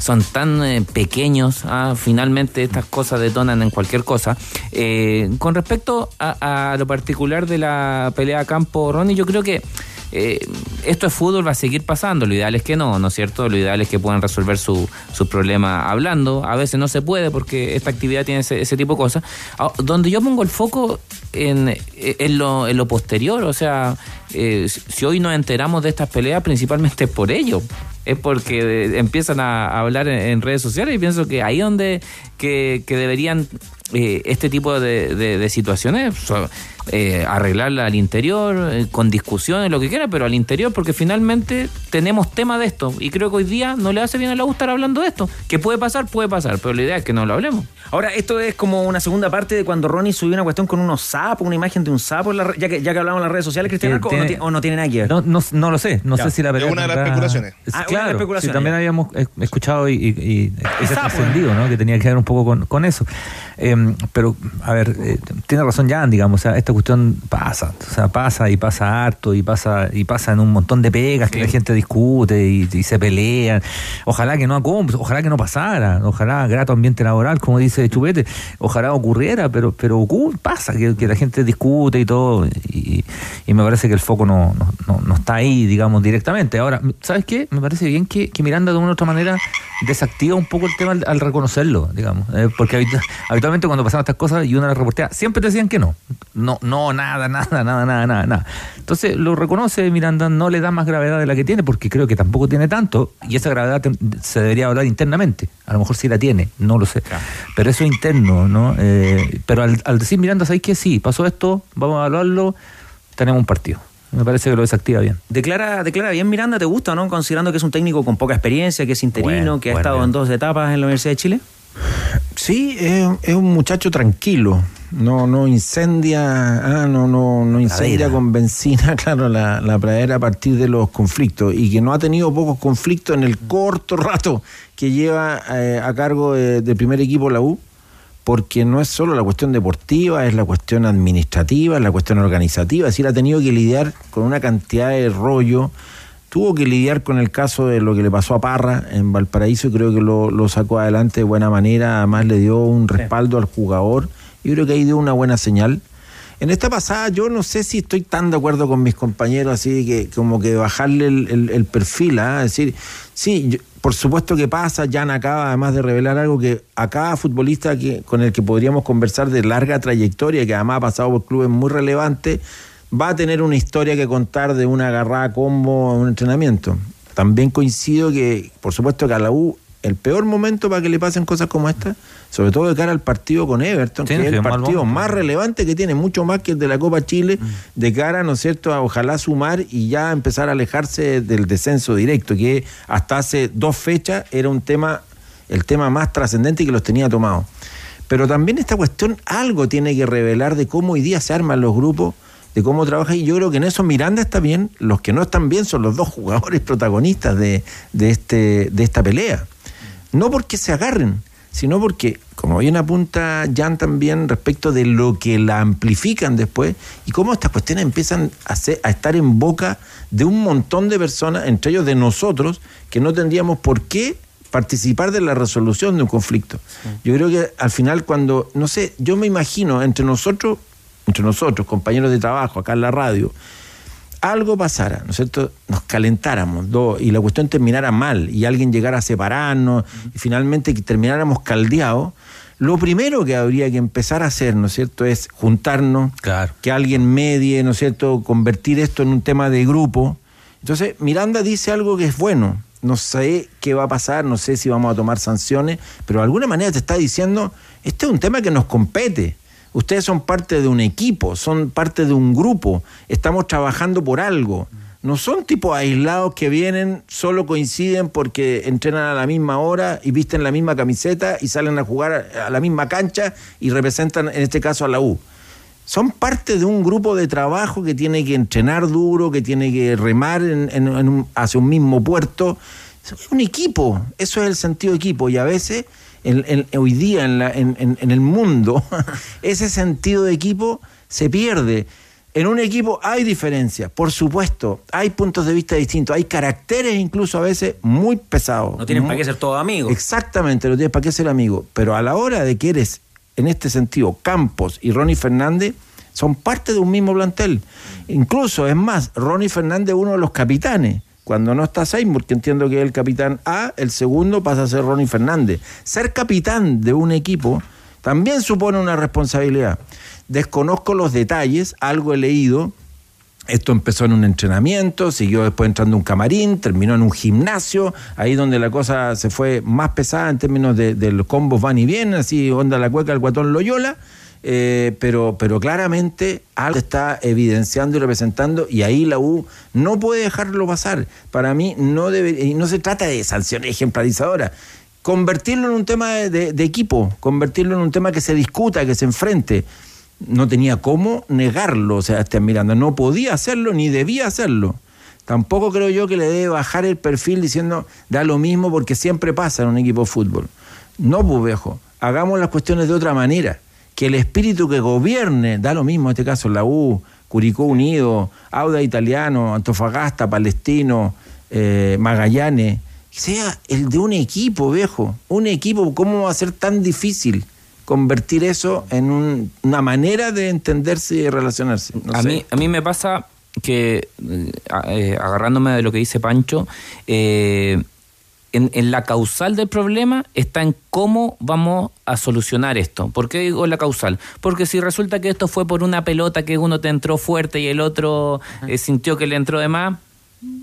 son tan pequeños. ah, finalmente estas cosas detonan en cualquier cosa. Con respecto a, a lo particular de la pelea campo Ronnie, yo creo que eh, esto es fútbol, va a seguir pasando. Lo ideal es que no, ¿no es cierto? Lo ideal es que puedan resolver su, su problema hablando. A veces no se puede porque esta actividad tiene ese, ese tipo de cosas. Ah, Donde yo pongo el foco en, en lo, en lo posterior, o sea, eh, si hoy nos enteramos de estas peleas, principalmente es por ello. Es porque eh, empiezan a hablar en, redes sociales y pienso que ahí donde que, que deberían eh, este tipo de, situaciones eh, arreglarla al interior, eh, con discusiones, lo que quiera, pero al interior, porque finalmente tenemos tema de esto. Y creo que hoy día no le hace bien a la U estar hablando de esto. Que puede pasar, puede pasar, pero la idea es que no lo hablemos. Ahora, esto es como una segunda parte de cuando Ronnie subió una cuestión con unos sapos, una imagen de un sapo, en la ya que, ya que hablamos en las redes sociales, Cristian Arco, o, no tiene, o no tiene nada que ver? No, no, no lo sé, no Ya. sé si la pelea Es una de las tendrá- especulaciones. Es- Ah, una de las claro, especulaciones, sí, también habíamos escuchado y, y, y trascendido, ¿no? Que tenía que ver un poco con, con eso. Eh, pero, a ver, eh, tiene razón Jan, digamos, o sea, esta cuestión pasa, o sea, pasa y pasa harto y pasa y pasa en un montón de pegas que la gente discute y, y se pelean. Ojalá que no ojalá que no pasara, ojalá grato ambiente laboral, como dice Chupete, ojalá ocurriera, pero pero ocurre, pasa que, que, la gente discute y todo y, y me parece que el foco no, no, no, está ahí, digamos, directamente. Ahora, ¿sabes qué? Me parece bien que, que Miranda de una u otra manera desactiva un poco el tema al, al reconocerlo, digamos, eh, porque habitualmente cuando pasaban estas cosas y uno las reportea, siempre te decían que no. No, no, nada, nada, nada, nada, nada, nada. Entonces lo reconoce Miranda, no le da más gravedad de la que tiene, porque creo que tampoco tiene tanto, y esa gravedad se debería hablar internamente. A lo mejor sí la tiene, no lo sé. Pero eso es interno, ¿no? Eh, pero al, al, decir Miranda, ¿sabéis que sí? Pasó esto, vamos a evaluarlo, tenemos un partido. Me parece que lo desactiva bien. Declara, declara bien Miranda, ¿te gusta, no? Considerando que es un técnico con poca experiencia, que es interino, bueno, que ha bueno, estado bien. en dos etapas en la Universidad de Chile. Sí, es, es, un muchacho tranquilo. No, no incendia, ah, no, no, no incendia con benzina, claro, la, la pradera a partir de los conflictos y que no ha tenido pocos conflictos en el corto rato que lleva eh, a cargo del de primer equipo la U, porque no es solo la cuestión deportiva, es la cuestión administrativa, es la cuestión organizativa, es decir, ha tenido que lidiar con una cantidad de rollo tuvo que lidiar con el caso de lo que le pasó a Parra en Valparaíso y creo que lo, lo sacó adelante de buena manera, además le dio un respaldo al jugador, yo creo que ahí dio una buena señal. En esta pasada yo no sé si estoy tan de acuerdo con mis compañeros, así que como que bajarle el, perfil, ¿eh? es decir, sí, por supuesto que pasa, Jan acaba además de revelar algo que a cada futbolista que, con el que podríamos conversar de larga trayectoria, que además ha pasado por clubes muy relevantes, va a tener una historia que contar de una agarrada combo en un entrenamiento. También coincido que, por supuesto, que a la U el peor momento para que le pasen cosas como esta, sobre todo de cara al partido con Everton, sí, que es el partido más relevante que tiene, mucho más que el de la Copa Chile, mm. de cara, ¿no es cierto?, a ojalá sumar y ya empezar a alejarse del descenso directo, que hasta hace dos fechas era un tema, el tema más trascendente y que los tenía tomados. Pero también esta cuestión algo tiene que revelar de cómo hoy día se arman los grupos de cómo trabaja y yo creo que en eso Miranda está bien, los que no están bien son los dos jugadores protagonistas de, de, este, de esta pelea. No porque se agarren, sino porque, como bien apunta Jan también respecto de lo que la amplifican después y cómo estas cuestiones empiezan a, ser, a estar en boca de un montón de personas, entre ellos de nosotros, que no tendríamos por qué participar de la resolución de un conflicto. Yo creo que al final cuando, no sé, yo me imagino entre nosotros entre nosotros, compañeros de trabajo, acá en la radio, algo pasara, ¿no es cierto? Nos calentáramos dos, y la cuestión terminara mal y alguien llegara a separarnos y finalmente que termináramos caldeados, lo primero que habría que empezar a hacer, ¿no es cierto?, es juntarnos, claro. que alguien medie, ¿no es cierto?, convertir esto en un tema de grupo. Entonces, Miranda dice algo que es bueno. No sé qué va a pasar, no sé si vamos a tomar sanciones, pero de alguna manera te está diciendo, este es un tema que nos compete ustedes son parte de un equipo, son parte de un grupo, estamos trabajando por algo. No son tipos aislados que vienen, solo coinciden porque entrenan a la misma hora y visten la misma camiseta y salen a jugar a la misma cancha y representan, en este caso, a la U. Son parte de un grupo de trabajo que tiene que entrenar duro, que tiene que remar en, en, en un, hacia un mismo puerto. Es un equipo, eso es el sentido de equipo y a veces en, en, hoy día en, la, en, el mundo, ese sentido de equipo se pierde. En un equipo hay diferencias, por supuesto, hay puntos de vista distintos, hay caracteres incluso a veces muy pesados. No tienes para qué ser todo amigo. Exactamente, no tienes para qué ser amigo. Pero a la hora de que eres, en este sentido, Campos y Ronnie Fernández, son parte de un mismo plantel. Incluso, es más, Ronnie Fernández es uno de los capitanes. Cuando no está Seymour, que entiendo que es el capitán A, el segundo pasa a ser Ronnie Fernández. Ser capitán de un equipo también supone una responsabilidad. Desconozco los detalles, algo he leído. Esto empezó en un entrenamiento, siguió después entrando en un camarín, terminó en un gimnasio, ahí donde la cosa se fue más pesada en términos de, de los combos van y vienen, así onda la cueca, el guatón Loyola. Eh, pero, pero claramente algo está evidenciando y representando y ahí la U no puede dejarlo pasar. Para mí no debe, y no se trata de sanciones ejemplarizadoras. Convertirlo en un tema de, equipo, convertirlo en un tema que se discuta, que se enfrente. No tenía cómo negarlo, o sea, este Miranda no podía hacerlo ni debía hacerlo. Tampoco creo yo que le debe bajar el perfil diciendo da lo mismo porque siempre pasa en un equipo de fútbol. No, pues viejo, hagamos las cuestiones de otra manera. Que el espíritu que gobierne, da lo mismo en este caso la U, Curicó Unido, Auda Italiano, Antofagasta, Palestino, eh, Magallanes, sea el de un equipo, viejo. Un equipo, ¿cómo va a ser tan difícil convertir eso en un- una manera de entenderse y de relacionarse? No a, sé. mí, a mí me pasa que, eh, eh, agarrándome de lo que dice Pancho, eh, en, en la causal del problema está en cómo vamos a solucionar esto. ¿Por qué digo la causal? Porque si resulta que esto fue por una pelota que uno te entró fuerte y el otro eh, sintió que le entró de más.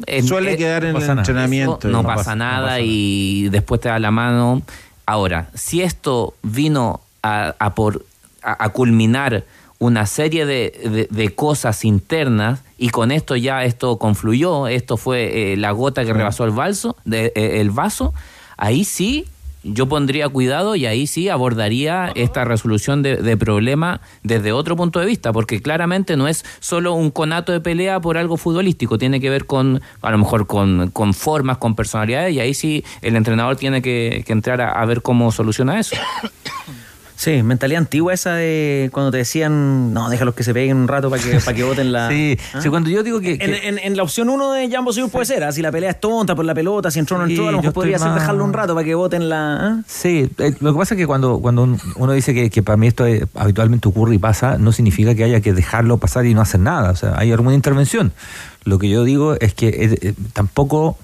eh, Suele eh, quedar en no el pasa nada. entrenamiento. No, No pasa, pasa- no nada y después te da la mano. Ahora, si esto vino a, a por, a, a culminar una serie de, de- de cosas internas y con esto ya esto confluyó, esto fue eh, la gota que rebasó el, vaso, de, eh, el vaso, ahí sí yo pondría cuidado y ahí sí abordaría esta resolución de, de problema desde otro punto de vista, porque claramente no es solo un conato de pelea por algo futbolístico, tiene que ver con, a lo mejor con, con formas, con personalidades, y ahí sí el entrenador tiene que, que entrar a, a ver cómo soluciona eso. Sí, mentalidad antigua esa de cuando te decían, no, déjalos que se peguen un rato para que, para que voten la... Sí, ¿Ah? sí, cuando yo digo que... En, que- en- en la opción uno de Jambo Señor puede ser, ¿ah? si la pelea es tonta por la pelota, si entró o no entró, a lo mejor podría ser más- dejarlo un rato para que voten la... ¿ah? Sí, eh, lo que pasa es que cuando, cuando un- uno dice que, que para mí esto habitualmente ocurre y pasa, no significa que haya que dejarlo pasar y no hacer nada. O sea, hay alguna intervención. Lo que yo digo es que eh, eh, tampoco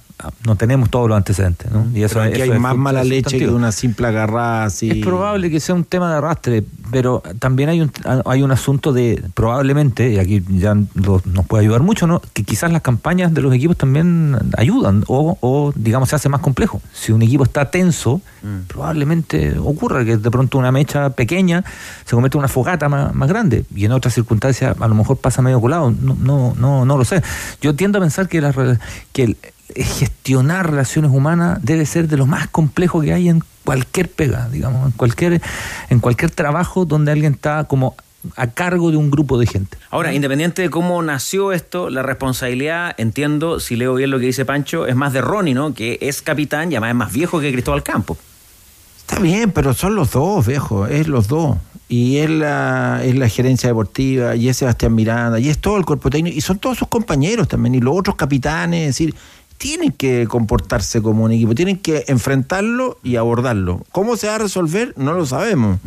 no tenemos todos los antecedentes. ¿no? Y eso, Pero aquí eso hay es más mala leche que una simple agarrada así. Es probable que sea un tema de arrastre, pero también hay un, hay un asunto de, probablemente, y aquí ya lo- nos puede ayudar mucho, ¿no? que quizás las campañas de los equipos también ayudan o, o, digamos, se hace más complejo. Si un equipo está tenso, probablemente ocurra que de pronto una mecha pequeña se convierte en una fogata más, más grande y en otras circunstancias a lo mejor pasa medio colado. No, no, no, no lo sé. Yo tiendo a pensar que, rela- que el- gestionar relaciones humanas debe ser de lo más complejo que hay en cualquier pega, digamos, en cualquier, en cualquier trabajo donde alguien está como a cargo de un grupo de gente. Ahora, independiente de cómo nació esto, la responsabilidad, entiendo, si leo bien lo que dice Pancho, es más de Ronnie, ¿no? Que es capitán y además es más viejo que Cristóbal Campos. Está bien, pero son los dos, viejo, es los dos. Y es la, es la gerencia deportiva, y es Sebastián Miranda, y es todo el cuerpo técnico, y son todos sus compañeros también, y los otros capitanes, es decir, tienen que comportarse como un equipo, tienen que enfrentarlo y abordarlo. ¿Cómo se va a resolver? No lo sabemos.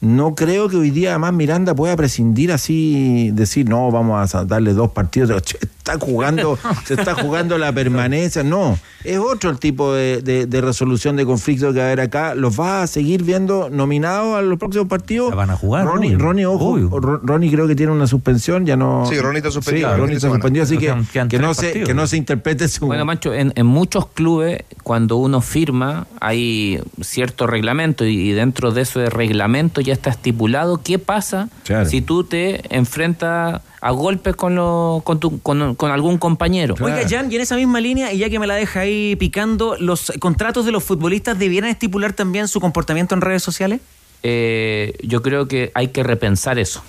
No creo que hoy día además Miranda pueda prescindir así, decir, no, vamos a darle dos partidos, está jugando, se está jugando la permanencia. No, es otro el tipo de, de- de resolución de conflictos que va a haber acá. ¿Los va a seguir viendo nominados a los próximos partidos? van a jugar, Ronnie, obvio, Ronnie, ojo, obvio. Ro- Ronnie creo que tiene una suspensión, ya no... Sí, Ronnie está suspendido, Sí, Ronnie está suspendido, así que, que, no se, que no se interprete su... Bueno, Mancho, en, en muchos clubes, cuando uno firma, hay cierto reglamento y, y dentro de ese reglamento ya está estipulado qué pasa Claro. si tú te enfrentas a golpes con, lo- con, tu- con- con algún compañero. Oiga, Jan, y en esa misma línea, y ya que me la deja ahí picando, ¿los contratos de los futbolistas debieran estipular también su comportamiento en redes sociales? Eh, yo creo que hay que repensar eso.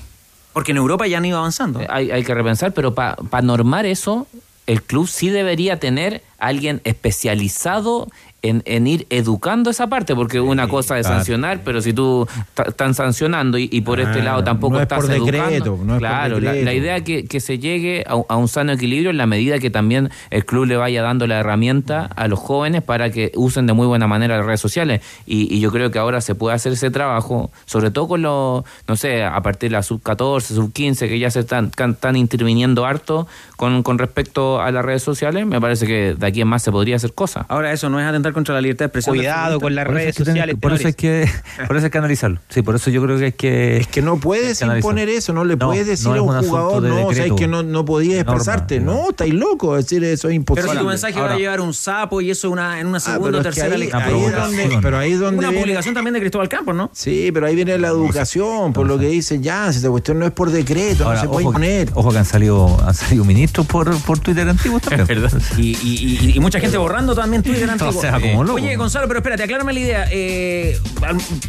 Porque en Europa ya han ido avanzando. Eh, Hay, hay que repensar, pero para normar eso, el club sí debería tener a alguien especializado en, en ir educando esa parte, porque una cosa es claro. sancionar, pero si tú están sancionando y, y por este Ah, lado tampoco no es estás por decreto, educando. no es por claro, la, decreto. la idea es que, que se llegue a, a un sano equilibrio en la medida que también el club le vaya dando la herramienta a los jóvenes para que usen de muy buena manera las redes sociales. Y, y yo creo que ahora se puede hacer ese trabajo, sobre todo con los, no sé, a partir de la sub 14, sub 15, que ya se están, can- están interviniendo harto con, con respecto a las redes sociales. Me parece que de aquí en más se podría hacer cosas. Ahora, eso no es atentar contra la libertad de expresión. Cuidado con las Por redes es sociales. por eso hay que por eso hay que analizarlo. Sí, por eso yo creo que hay que Es que no puedes imponer eso, no le No, puedes decir no a es un jugador, de no, o sea, es que no, no podías norma, expresarte. no, estáis loco, es decir, eso es imposible. Pero si tu mensaje va Ahora- a llevar un sapo y eso una, en una Ah, segunda o es que tercera ahí- lectura. ahí es donde- pero ahí es donde Una viene- publicación también de Cristóbal Campos, ¿no? Sí, pero ahí viene la educación, por lo que dice ya, si esta cuestión no es por decreto, Ahora, no se puede imponer. ojo que han salido, han salido ministros por, por Twitter antiguos también. Y, y- y- y mucha gente borrando también Twitter antiguo. O sea, como loco. Oye, Gonzalo, pero espérate, aclárame la idea. Eh,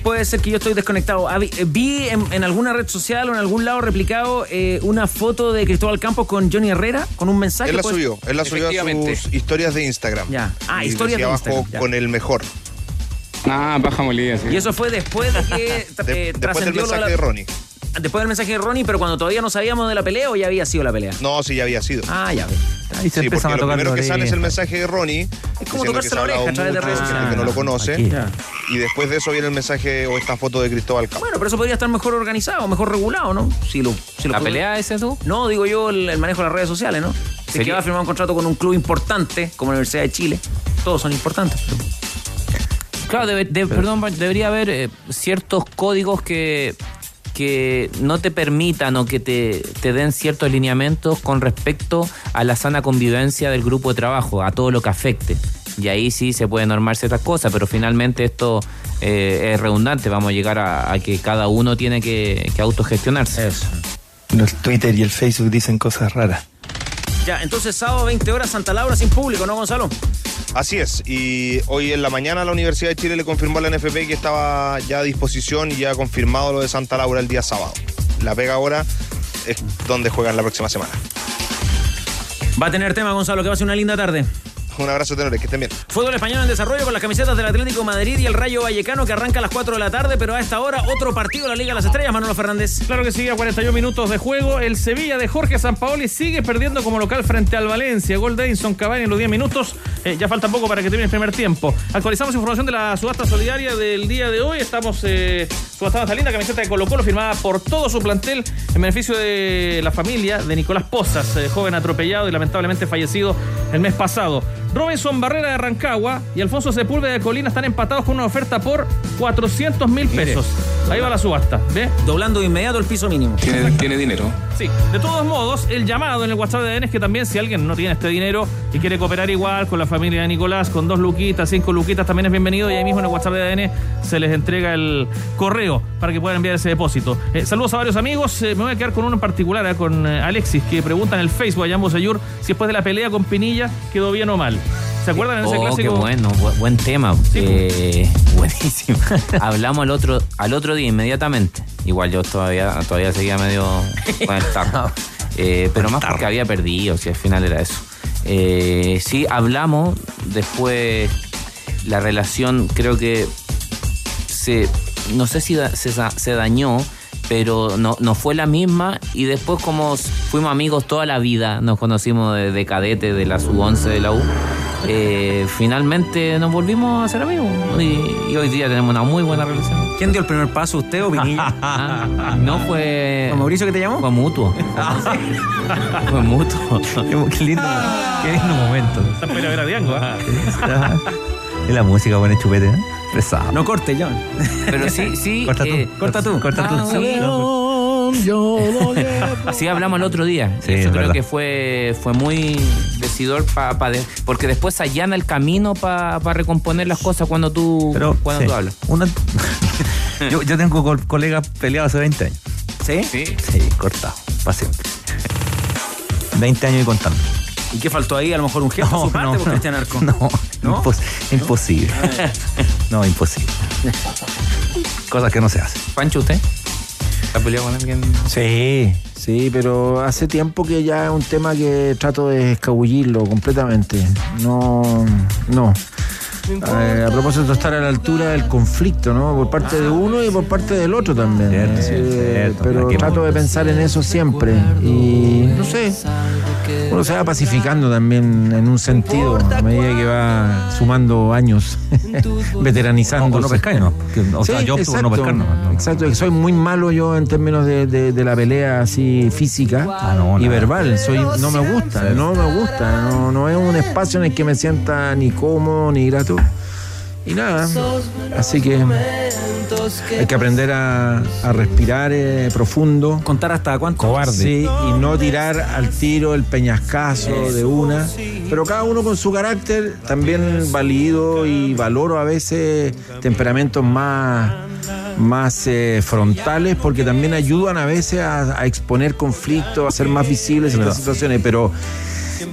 puede ser que yo estoy desconectado. Eh, Vi en, en alguna red social o en algún lado replicado eh, una foto de Cristóbal Campos con Johnny Herrera con un mensaje. Él la pues- subió, él la subió a sus historias de Instagram. Ya. Ah, Y historias decía de abajo Instagram, ya. con el mejor. Ah, paja molida, sí. Y eso fue después de que eh, después del mensaje la- de Ronnie. Después del mensaje de Ronnie, pero cuando todavía no sabíamos de la pelea o ya había sido la pelea. No, sí, ya había sido. Ah, ya ve. Ahí se Sí, empiezan porque a lo tocar primero que sale es el mensaje de Ronnie. Es como tocarse se la oreja a través de redes sociales. que no lo conoce. Aquí. Y después de eso viene el mensaje o esta foto de Cristóbal Campos. Bueno, pero eso podría estar mejor organizado, mejor regulado, ¿no? Si lo, si lo ¿La pelea ese tú? No, digo yo el, el manejo de las redes sociales, ¿no? Si que va a firmar un contrato con un club importante, como la Universidad de Chile, todos son importantes. Claro, debe- de- perdón, debería haber eh, ciertos códigos que, que no te permitan o que te, te den ciertos lineamientos con respecto a la sana convivencia del grupo de trabajo, a todo lo que afecte. Y ahí sí se pueden normar ciertas cosas, pero finalmente esto eh, es redundante. Vamos a llegar a, que cada uno tiene que, que autogestionarse. Eso. El Twitter y el Facebook dicen cosas raras. Ya, entonces sábado 20 horas Santa Laura sin público, ¿no, Gonzalo? Así es, y hoy en la mañana la Universidad de Chile le confirmó a la NFP que estaba ya a disposición y ya confirmado lo de Santa Laura el día sábado. La pega ahora es donde juegan la próxima semana. Va a tener tema, Gonzalo, que va a ser una linda tarde. Un abrazo, tenores, que estén bien. Fútbol español en desarrollo con las camisetas del Atlético Madrid y el Rayo Vallecano que arranca a las 4 de la tarde, pero a esta hora otro partido de la Liga de las Estrellas, Manolo Fernández. Claro que sí, a 41 minutos de juego. El Sevilla de Jorge Sampaoli sigue perdiendo como local frente al Valencia. Gol de Edinson Cavani en los 10 minutos. Eh, ya falta poco para que termine el primer tiempo. Actualizamos información de la subasta solidaria del día de hoy. Estamos eh, subastando esta linda camiseta de Colo Colo firmada por todo su plantel en beneficio de la familia de Nicolás Pozas, eh, joven atropellado y lamentablemente fallecido el mes pasado. Robinson Barrera de Rancagua y Alfonso Sepúlveda de Colina están empatados con una oferta por 400 mil pesos. Ahí va la subasta, ¿ve? Doblando de inmediato el piso mínimo. Tiene, tiene dinero. Sí, de todos modos, el llamado en el WhatsApp de ADN es que también si alguien no tiene este dinero y quiere cooperar igual con la familia de Nicolás, con dos luquitas, cinco luquitas, también es bienvenido y ahí mismo en el WhatsApp de ADN se les entrega el correo para que puedan enviar ese depósito. Eh, saludos a varios amigos, eh, me voy a quedar con uno en particular, eh, con eh, Alexis, que pregunta en el Facebook a Jambo Sayur si después de la pelea con Pinilla quedó bien o mal. ¿Se acuerdan de ese Oh, qué clásico? bueno, bu- buen tema. Eh, buenísimo. Hablamos al otro, al otro día inmediatamente. Igual yo todavía, todavía seguía medio con el tarro. Eh, pero más porque había perdido, si al final era eso. Eh, sí, hablamos, después la relación creo que se, no sé si da- se, da- se dañó, pero no, no fue la misma y después como fuimos amigos toda la vida, nos conocimos de, de cadete de la sub-11 de la U, eh, finalmente nos volvimos a ser amigos y, y hoy día tenemos una muy buena relación. ¿Quién dio el primer paso, usted o Pinilla? Ah, no fue... ¿Fue Mauricio que te llamó? Fue mutuo. fue mutuo. Qué lindo, qué lindo momento. San Pedro Gradiango, ¿ah? Es la música buena chupete, ¿eh? Pesado. No corte, John. Pero sí, sí. Corta tú. eh, Corta tú. Corta tú. Ah, sí. Yo lo llevo. Así hablamos el otro día. Sí, Yo es creo verdad. que fue, fue muy decidor pa, pa de- porque después allana el camino para recomponer las cosas cuando tú, Pero, cuando sí, tú hablas. una- yo, yo tengo col- colegas peleados hace 20 años. ¿Sí? Sí. Sí, cortado, para siempre. 20 años y contando. ¿Y qué faltó ahí? A lo mejor un gesto de su parte por Cristian Arco. No, ¿No? impos- imposible. No, imposible. Cosas que no se hacen. Pancho, ¿usted? ¿Está peleado con alguien? Sí, sí, pero hace tiempo que ya es un tema que trato de escabullirlo completamente. No, no. Eh, a propósito de estar a la altura del conflicto, ¿no? Por parte de uno y por parte del otro también. Cierto, Sí, cierto. pero trato de pensar en eso siempre. Y no sé, uno se va pacificando también en un sentido a medida que va sumando años, veteranizando. O no O sea, yo por no pescar, ¿no? No. Exacto, soy muy malo yo en términos de, de- de la pelea así física Ah, no, y verbal. Soy, no me gusta, no me gusta. No, no es un espacio en el que me sienta ni cómodo ni grato. Y nada, así que hay que aprender a, a respirar eh, profundo. ¿Contar hasta cuánto? Cobarde. Sí, y no tirar al tiro el peñascazo de una. Pero cada uno con su carácter, también valido y valoro a veces temperamentos más, más eh, frontales, porque también ayudan a veces a, a exponer conflictos, a ser más visibles estas situaciones. Pero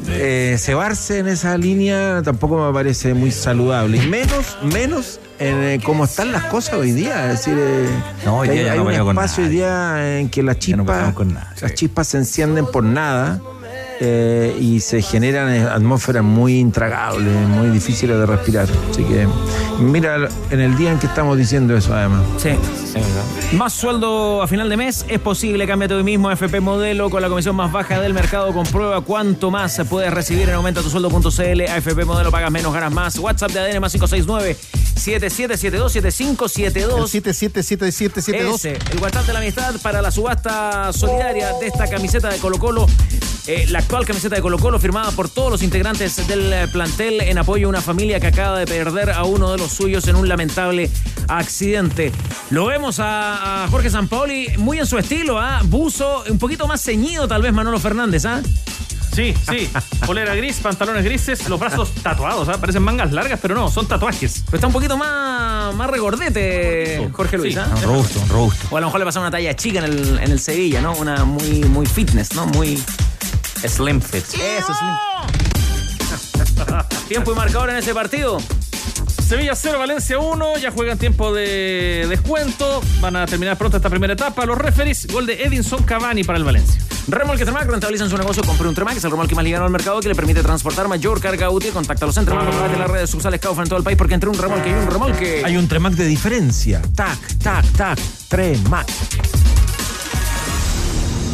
eh, cebarse en esa línea tampoco me parece muy saludable. Y menos, menos en eh, cómo están las cosas hoy día. Es decir, eh, No, hoy hay, día ya hay no un con espacio hoy día en que las no chispas, peleamos con nada, las chispas se encienden por nada. Eh, y se generan eh, atmósferas muy intragables, muy difíciles de respirar. Así que mira en el día en que estamos diciendo eso además. Sí. Más sueldo a final de mes es posible. Cámbiate hoy mismo a FP Modelo con la comisión más baja del mercado. Comprueba cuánto más puedes recibir en aumentatusueldo.cl. AFP Modelo pagas menos, ganas más. WhatsApp de ADN más 569 7772 7572 777772 Ese, el WhatsApp de la amistad para la subasta solidaria de esta camiseta de Colo Colo. Eh, la actual camiseta de Colo Colo firmada por todos los integrantes del eh, plantel en apoyo a una familia que acaba de perder a uno de los suyos en un lamentable accidente. Lo vemos a, a Jorge Sampaoli muy en su estilo, ¿ah? Buzo, un poquito más ceñido tal vez Manolo Fernández, ¿ah? Sí, sí. Polera gris, pantalones grises, los brazos tatuados, ¿ah? Parecen mangas largas, pero no, son tatuajes. Pero está un poquito más, más regordete, Jorge Luis, Sí. ¿ah? Un robusto, un robusto. O a lo mejor le pasaron una talla chica en el, en el Sevilla, ¿no? Una muy, muy fitness, ¿no? Muy. Slim fit. Eso, Slim. Tiempo y marcador en ese partido. Sevilla 0, Valencia 1, ya juegan tiempo de descuento, van a terminar pronto esta primera etapa. Los referees, gol de Edinson Cavani para el Valencia. Remolque Tremac rentabilizan su negocio. Compre un Tremac, es el remolque más ligado al mercado que le permite transportar mayor carga útil. Contáctalos en Tremac, comprobate las redes sucursales Kaufman en todo el país porque entre un remolque y un remolque. Hay un Tremac de diferencia. Tac, tac, tac. Tremac.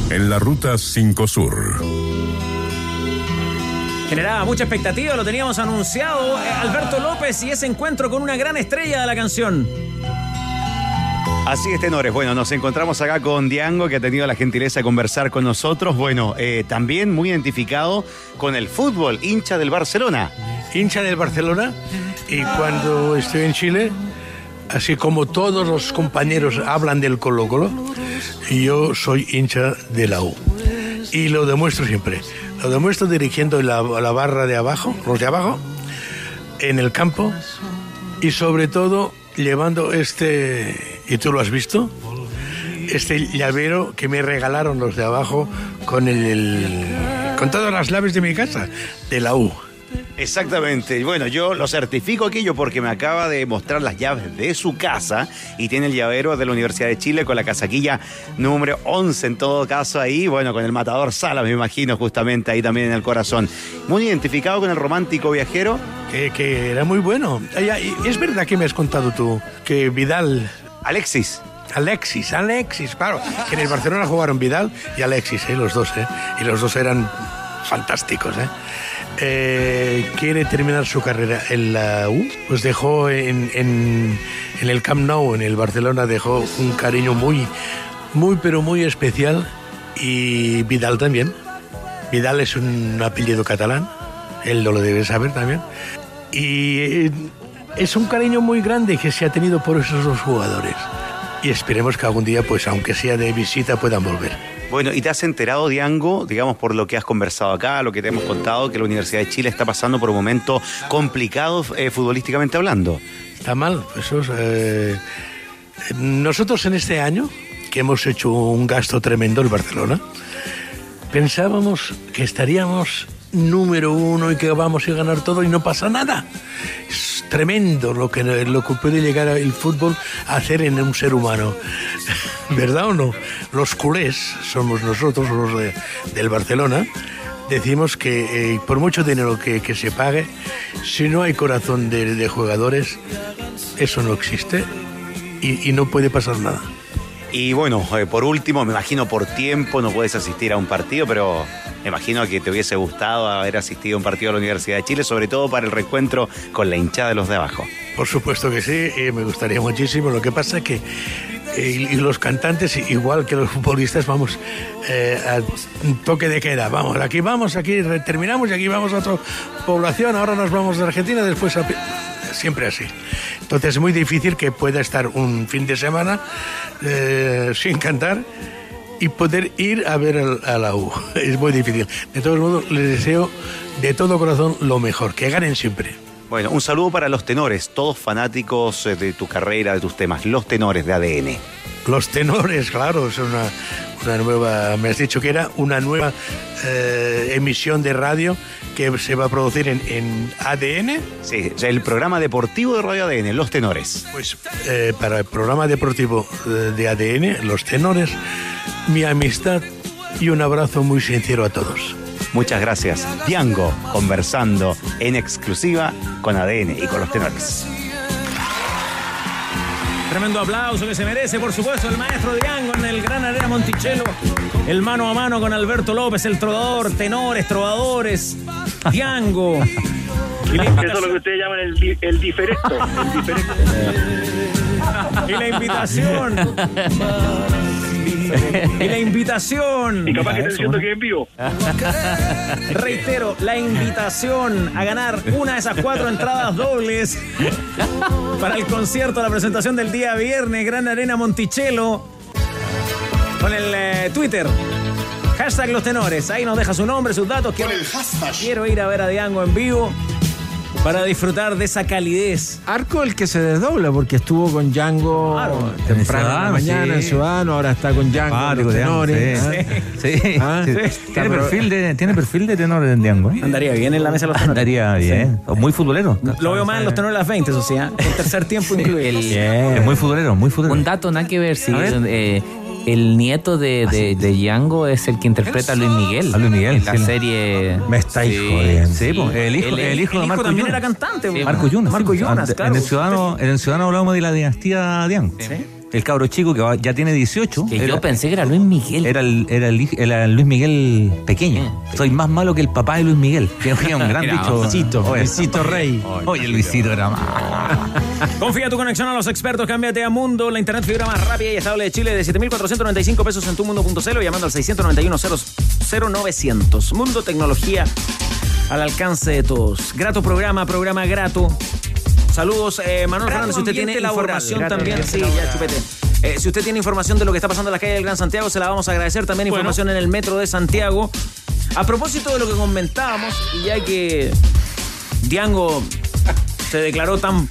En la ruta 5 Sur. Generaba mucha expectativa, lo teníamos anunciado. eh, Alberto López y ese encuentro con una gran estrella de la canción. Así es, tenores. Bueno, nos encontramos acá con Diango, que ha tenido la gentileza de conversar con nosotros. Bueno, eh, también muy identificado con el fútbol, hincha del Barcelona. hincha del Barcelona y cuando estoy en Chile, así como todos los compañeros hablan del Colo Colo, yo soy hincha de la U. Y lo demuestro siempre. Lo demuestro dirigiendo la, la barra de abajo, los de abajo, en el campo y sobre todo llevando este, y tú lo has visto, este llavero que me regalaron los de abajo con el, el- con todas las llaves de mi casa, de la U. Exactamente. Y bueno, yo lo certifico aquello porque me acaba de mostrar las llaves de su casa y tiene el llavero de la Universidad de Chile con la casaquilla número 11 en todo caso ahí, bueno, con el matador Sala, me imagino, justamente ahí también en el corazón. Muy identificado con el romántico viajero. Que, que era muy bueno. Es verdad que me has contado tú que Vidal. Alexis. Alexis, Alexis, claro. Que en el Barcelona jugaron Vidal y Alexis, ¿eh? los dos, ¿eh? Y los dos eran fantásticos, ¿eh? Eh, quiere terminar su carrera en la U, pues dejó en, el Camp Nou, en el Barcelona, dejó un cariño muy, muy, pero muy especial. Y Vidal también. Vidal es un apellido catalán, él no lo debe saber también. Y eh, es un cariño muy grande que se ha tenido por esos dos jugadores. Y esperemos que algún día, pues aunque sea de visita, puedan volver. Bueno, ¿y te has enterado, Diango, digamos, por lo que has conversado acá, lo que te hemos contado, que la Universidad de Chile está pasando por un momento complicado eh, futbolísticamente hablando? Está mal, eso es, eh, Nosotros en este año, que hemos hecho un gasto tremendo en Barcelona, pensábamos que estaríamos número uno y que vamos a ganar todo y no pasa nada. Es tremendo lo que, lo que puede llegar el fútbol a hacer en un ser humano. ¿Verdad o no? Los culés, somos nosotros los de- del Barcelona, decimos que eh, por mucho dinero que, que se pague, si no hay corazón de, de jugadores, eso no existe y, y no puede pasar nada. Y bueno, eh, por último, me imagino por tiempo no puedes asistir a un partido, pero me imagino que te hubiese gustado haber asistido a un partido de la Universidad de Chile, sobre todo para el reencuentro con la hinchada de los de abajo. Por supuesto que sí, eh, me gustaría muchísimo. Lo que pasa es que y los cantantes, igual que los futbolistas, vamos eh, a toque de queda. Vamos, aquí vamos, aquí terminamos y aquí vamos a otra población. Ahora nos vamos de Argentina, después a... Siempre así. Entonces es muy difícil que pueda estar un fin de semana eh, sin cantar y poder ir a ver a la U. Es muy difícil. De todos modos, les deseo de todo corazón lo mejor, que ganen siempre. Bueno, un saludo para los tenores, todos fanáticos eh, de tu carrera, de tus temas, los tenores de ADN. Los tenores, claro, es una, una nueva, me has dicho que era una nueva eh, emisión de radio que se va a producir en, en ADN. Sí, el programa deportivo de Radio ADN, Los Tenores. Pues eh, para el programa deportivo de ADN, los tenores, mi amistad y un abrazo muy sincero a todos. Muchas gracias. Diango, conversando en exclusiva con ADN y con los tenores. Tremendo aplauso que se merece, por supuesto, el maestro Diango en el Gran Arena Monticello. El mano a mano con Alberto López, el trovador, tenores, trovadores, Diango. Y la Eso es lo que ustedes llaman el, el. El diferecto. y la invitación. Y la invitación. Y capaz que estén diciendo que en vivo. Reitero, la invitación a ganar una de esas cuatro entradas dobles para el concierto, la presentación del día viernes, Gran Arena Monticello, con el eh, Twitter. Hashtag los tenores. Ahí nos deja su nombre, sus datos. Quiero, quiero ir a ver a Diango en vivo para disfrutar de esa calidez. Arco el que se desdobla porque estuvo con Django Claro. temprano en la Ciudadano, mañana en. Ciudadano, ahora está con Django. tenores, sí. ¿ah? Sí, Ah, Tiene perfil de, tiene perfil de tenor en Diango. ¿eh? Andaría bien en la mesa de los tenores. Andaría bien. Muy futbolero. Lo veo más en los tenores de las 20, eso sí, ¿ah? el tercer tiempo incluido. Es muy futbolero, muy futbolero. Un dato nada que ver, sí. A ver. eh, el nieto de, de, de Django es el que interpreta a Luis Miguel. A Luis Miguel, En la sí. serie. Me estáis Sí, jodiendo. Sí, pues, el hijo, es- el hijo El de hijo Marco también Yunas. era cantante. Sí, Marco Yunas. Marco sí, Yunas, claro. En el Ciudadano, en el Ciudadano hablamos de la dinastía Diango. El cabro chico que va- ya tiene 18. Que era, yo pensé que era Luis Miguel. era, el, era, el, hij- era el Luis Miguel pequeño. Soy más malo que el papá de Luis Miguel. Que es un gran Era bicho. Luisito, Oye, Luisito Rey. Oye, Luisito era más. Confía tu conexión a los expertos, cámbiate a Mundo, la internet fibra más rápida y estable de Chile de 7.495 pesos en tumundo.cl llamando al 691-0900. Mundo Tecnología al alcance de todos. Grato programa, programa grato. Saludos, eh, Manuel Fernández, si usted tiene información Grato también, ya chupete. Eh, si usted tiene información de lo que está pasando en la calle del Gran Santiago, se la vamos a agradecer. También información en el metro de Santiago. A propósito de lo que comentábamos, y ya que Diango se declaró tan,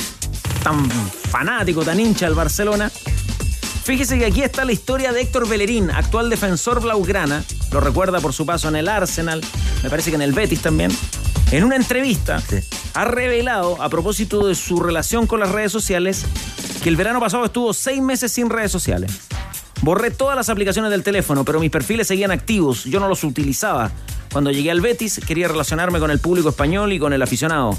tan fanático, tan hincha del Barcelona. Fíjese que aquí está la historia de Héctor Bellerín, actual defensor blaugrana. Lo recuerda por su paso en el Arsenal, me parece que en el Betis también. En una entrevista ha revelado, a propósito de su relación con las redes sociales, que el verano pasado estuvo seis meses sin redes sociales. Borré todas las aplicaciones del teléfono, pero mis perfiles seguían activos, yo no los utilizaba. Cuando llegué al Betis quería relacionarme con el público español y con el aficionado.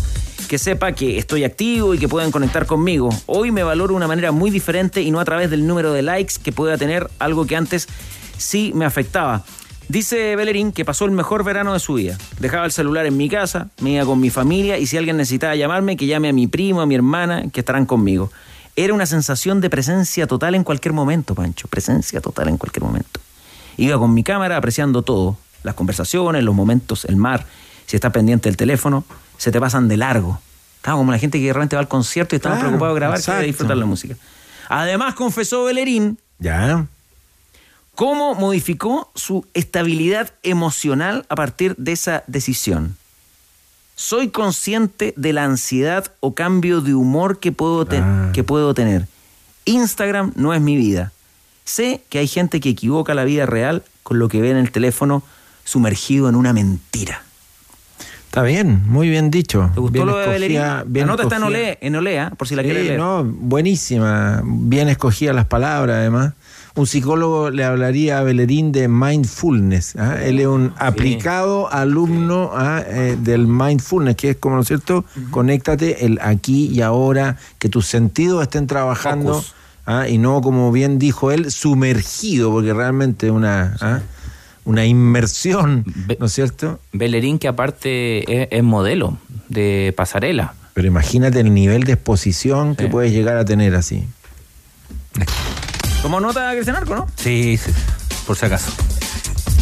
Que sepa que estoy activo y que puedan conectar conmigo. Hoy me valoro de una manera muy diferente y no a través del número de likes que pueda tener, algo que antes sí me afectaba. Dice Bellerín que pasó el mejor verano de su vida. Dejaba el celular en mi casa, me iba con mi familia y si alguien necesitaba llamarme, que llame a mi primo, a mi hermana, que estarán conmigo. Era una sensación de presencia total en cualquier momento, Pancho. Presencia total en cualquier momento. Iba con mi cámara apreciando todo. Las conversaciones, los momentos, el mar. Si estás pendiente del teléfono, se te pasan de largo. Estaba como la gente que de repente va al concierto y estaba Claro, preocupado de grabar que disfrutar la música. Además, confesó Bellerín Ya. Cómo modificó su estabilidad emocional a partir de esa decisión. Soy consciente de la ansiedad o cambio de humor que puedo, Ah. que puedo tener. Instagram no es mi vida. Sé que hay gente que equivoca la vida real con lo que ve en el teléfono sumergido en una mentira. Está bien, muy bien dicho. ¿Te gustó Bien lo de escogida- La bien nota está en. Olea, en Olea, por si la Sí, quiere leer. no, buenísima. Bien escogidas las palabras, además. Un psicólogo le hablaría a Bellerín de mindfulness. ¿ah? Él es un aplicado alumno ¿ah? eh, del mindfulness, que es como, ¿no es cierto? Conéctate el aquí y ahora, que tus sentidos estén trabajando. ¿ah? Y no, como bien dijo él, sumergido, porque realmente es una, una inmersión, ¿no es cierto? Bellerín, que aparte es, es modelo de pasarela. Pero imagínate el nivel de exposición que puedes llegar a tener así. Como nota Cristian Arco, ¿no? Sí, sí, por si acaso.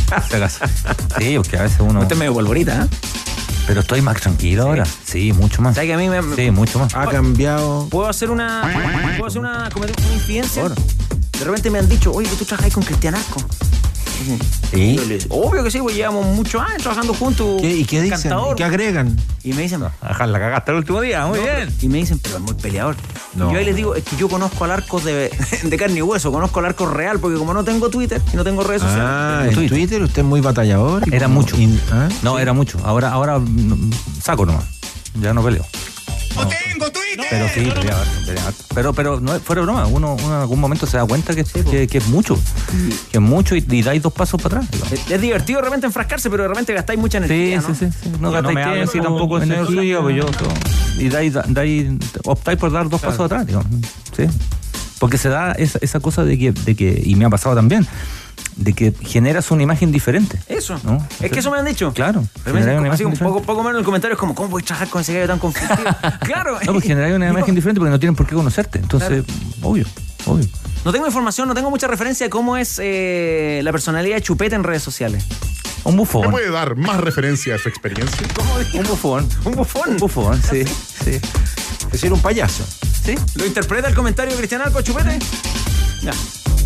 Por si acaso. Sí, porque a veces uno. Usted es medio polvorita, ¿eh? Pero estoy más tranquilo ahora. Sí, mucho más. ¿Sabes que a mí me, Sí, mucho más. Ha cambiado. ¿Puedo hacer una. ¿Puedo hacer una. cometer una infidencia? De repente me han dicho, oye, que tú trabajas con Cristian Arco. ¿Sí? Obvio que sí, pues llevamos muchos años trabajando juntos. ¿Qué- ¿Y qué dicen? Cantador. ¿Y qué agregan? Y me dicen, Ajá, la cagaste el último día, muy no, bien. Y me dicen, pero es muy peleador. No. Y yo ahí les digo, es que yo conozco al arco de, de carne y hueso, conozco al arco real, porque como no tengo Twitter y no tengo redes sociales. Ah, en en Twitter. Twitter usted es muy batallador. Era mucho. In- ¿ah? No, era mucho. Ahora, ahora mm, saco nomás. Ya no peleo. No tengo Twitter. Pero sí. Pero, pero no, es- fuera de broma, uno, uno en algún momento se da cuenta que, que, que es mucho. Que es mucho y, y dais dos pasos para atrás. digamos. Es, es divertido de repente enfrascarse, pero de repente gastáis mucha energía. Sí, ¿no? sí, sí, sí. No Ya gastáis me hables tiempo, tampoco energía, pues yo. yo- Y dais, dais, optáis por dar dos pasos atrás, digamos. Sí. Porque se da esa, esa cosa de que, de que, y me ha pasado también, de que generas una imagen diferente. Eso. ¿no? Es que eso me han dicho. Claro. Una así un poco, poco menos en el comentario es como, ¿cómo voy a trabajar con ese gallo tan conflictivo? claro. No, pues generáis una imagen diferente porque no tienen por qué conocerte. Entonces, obvio, obvio. No tengo información, no tengo mucha referencia de cómo es eh, la personalidad de Chupete en redes sociales. Un bufón. ¿Me puede dar más referencia a su experiencia? Un bufón. Un bufón. Un bufón, sí. sí. Es decir, un payaso. ¿Sí? ¿Lo interpreta el comentario de Cristian Arco, Chupete? Ya.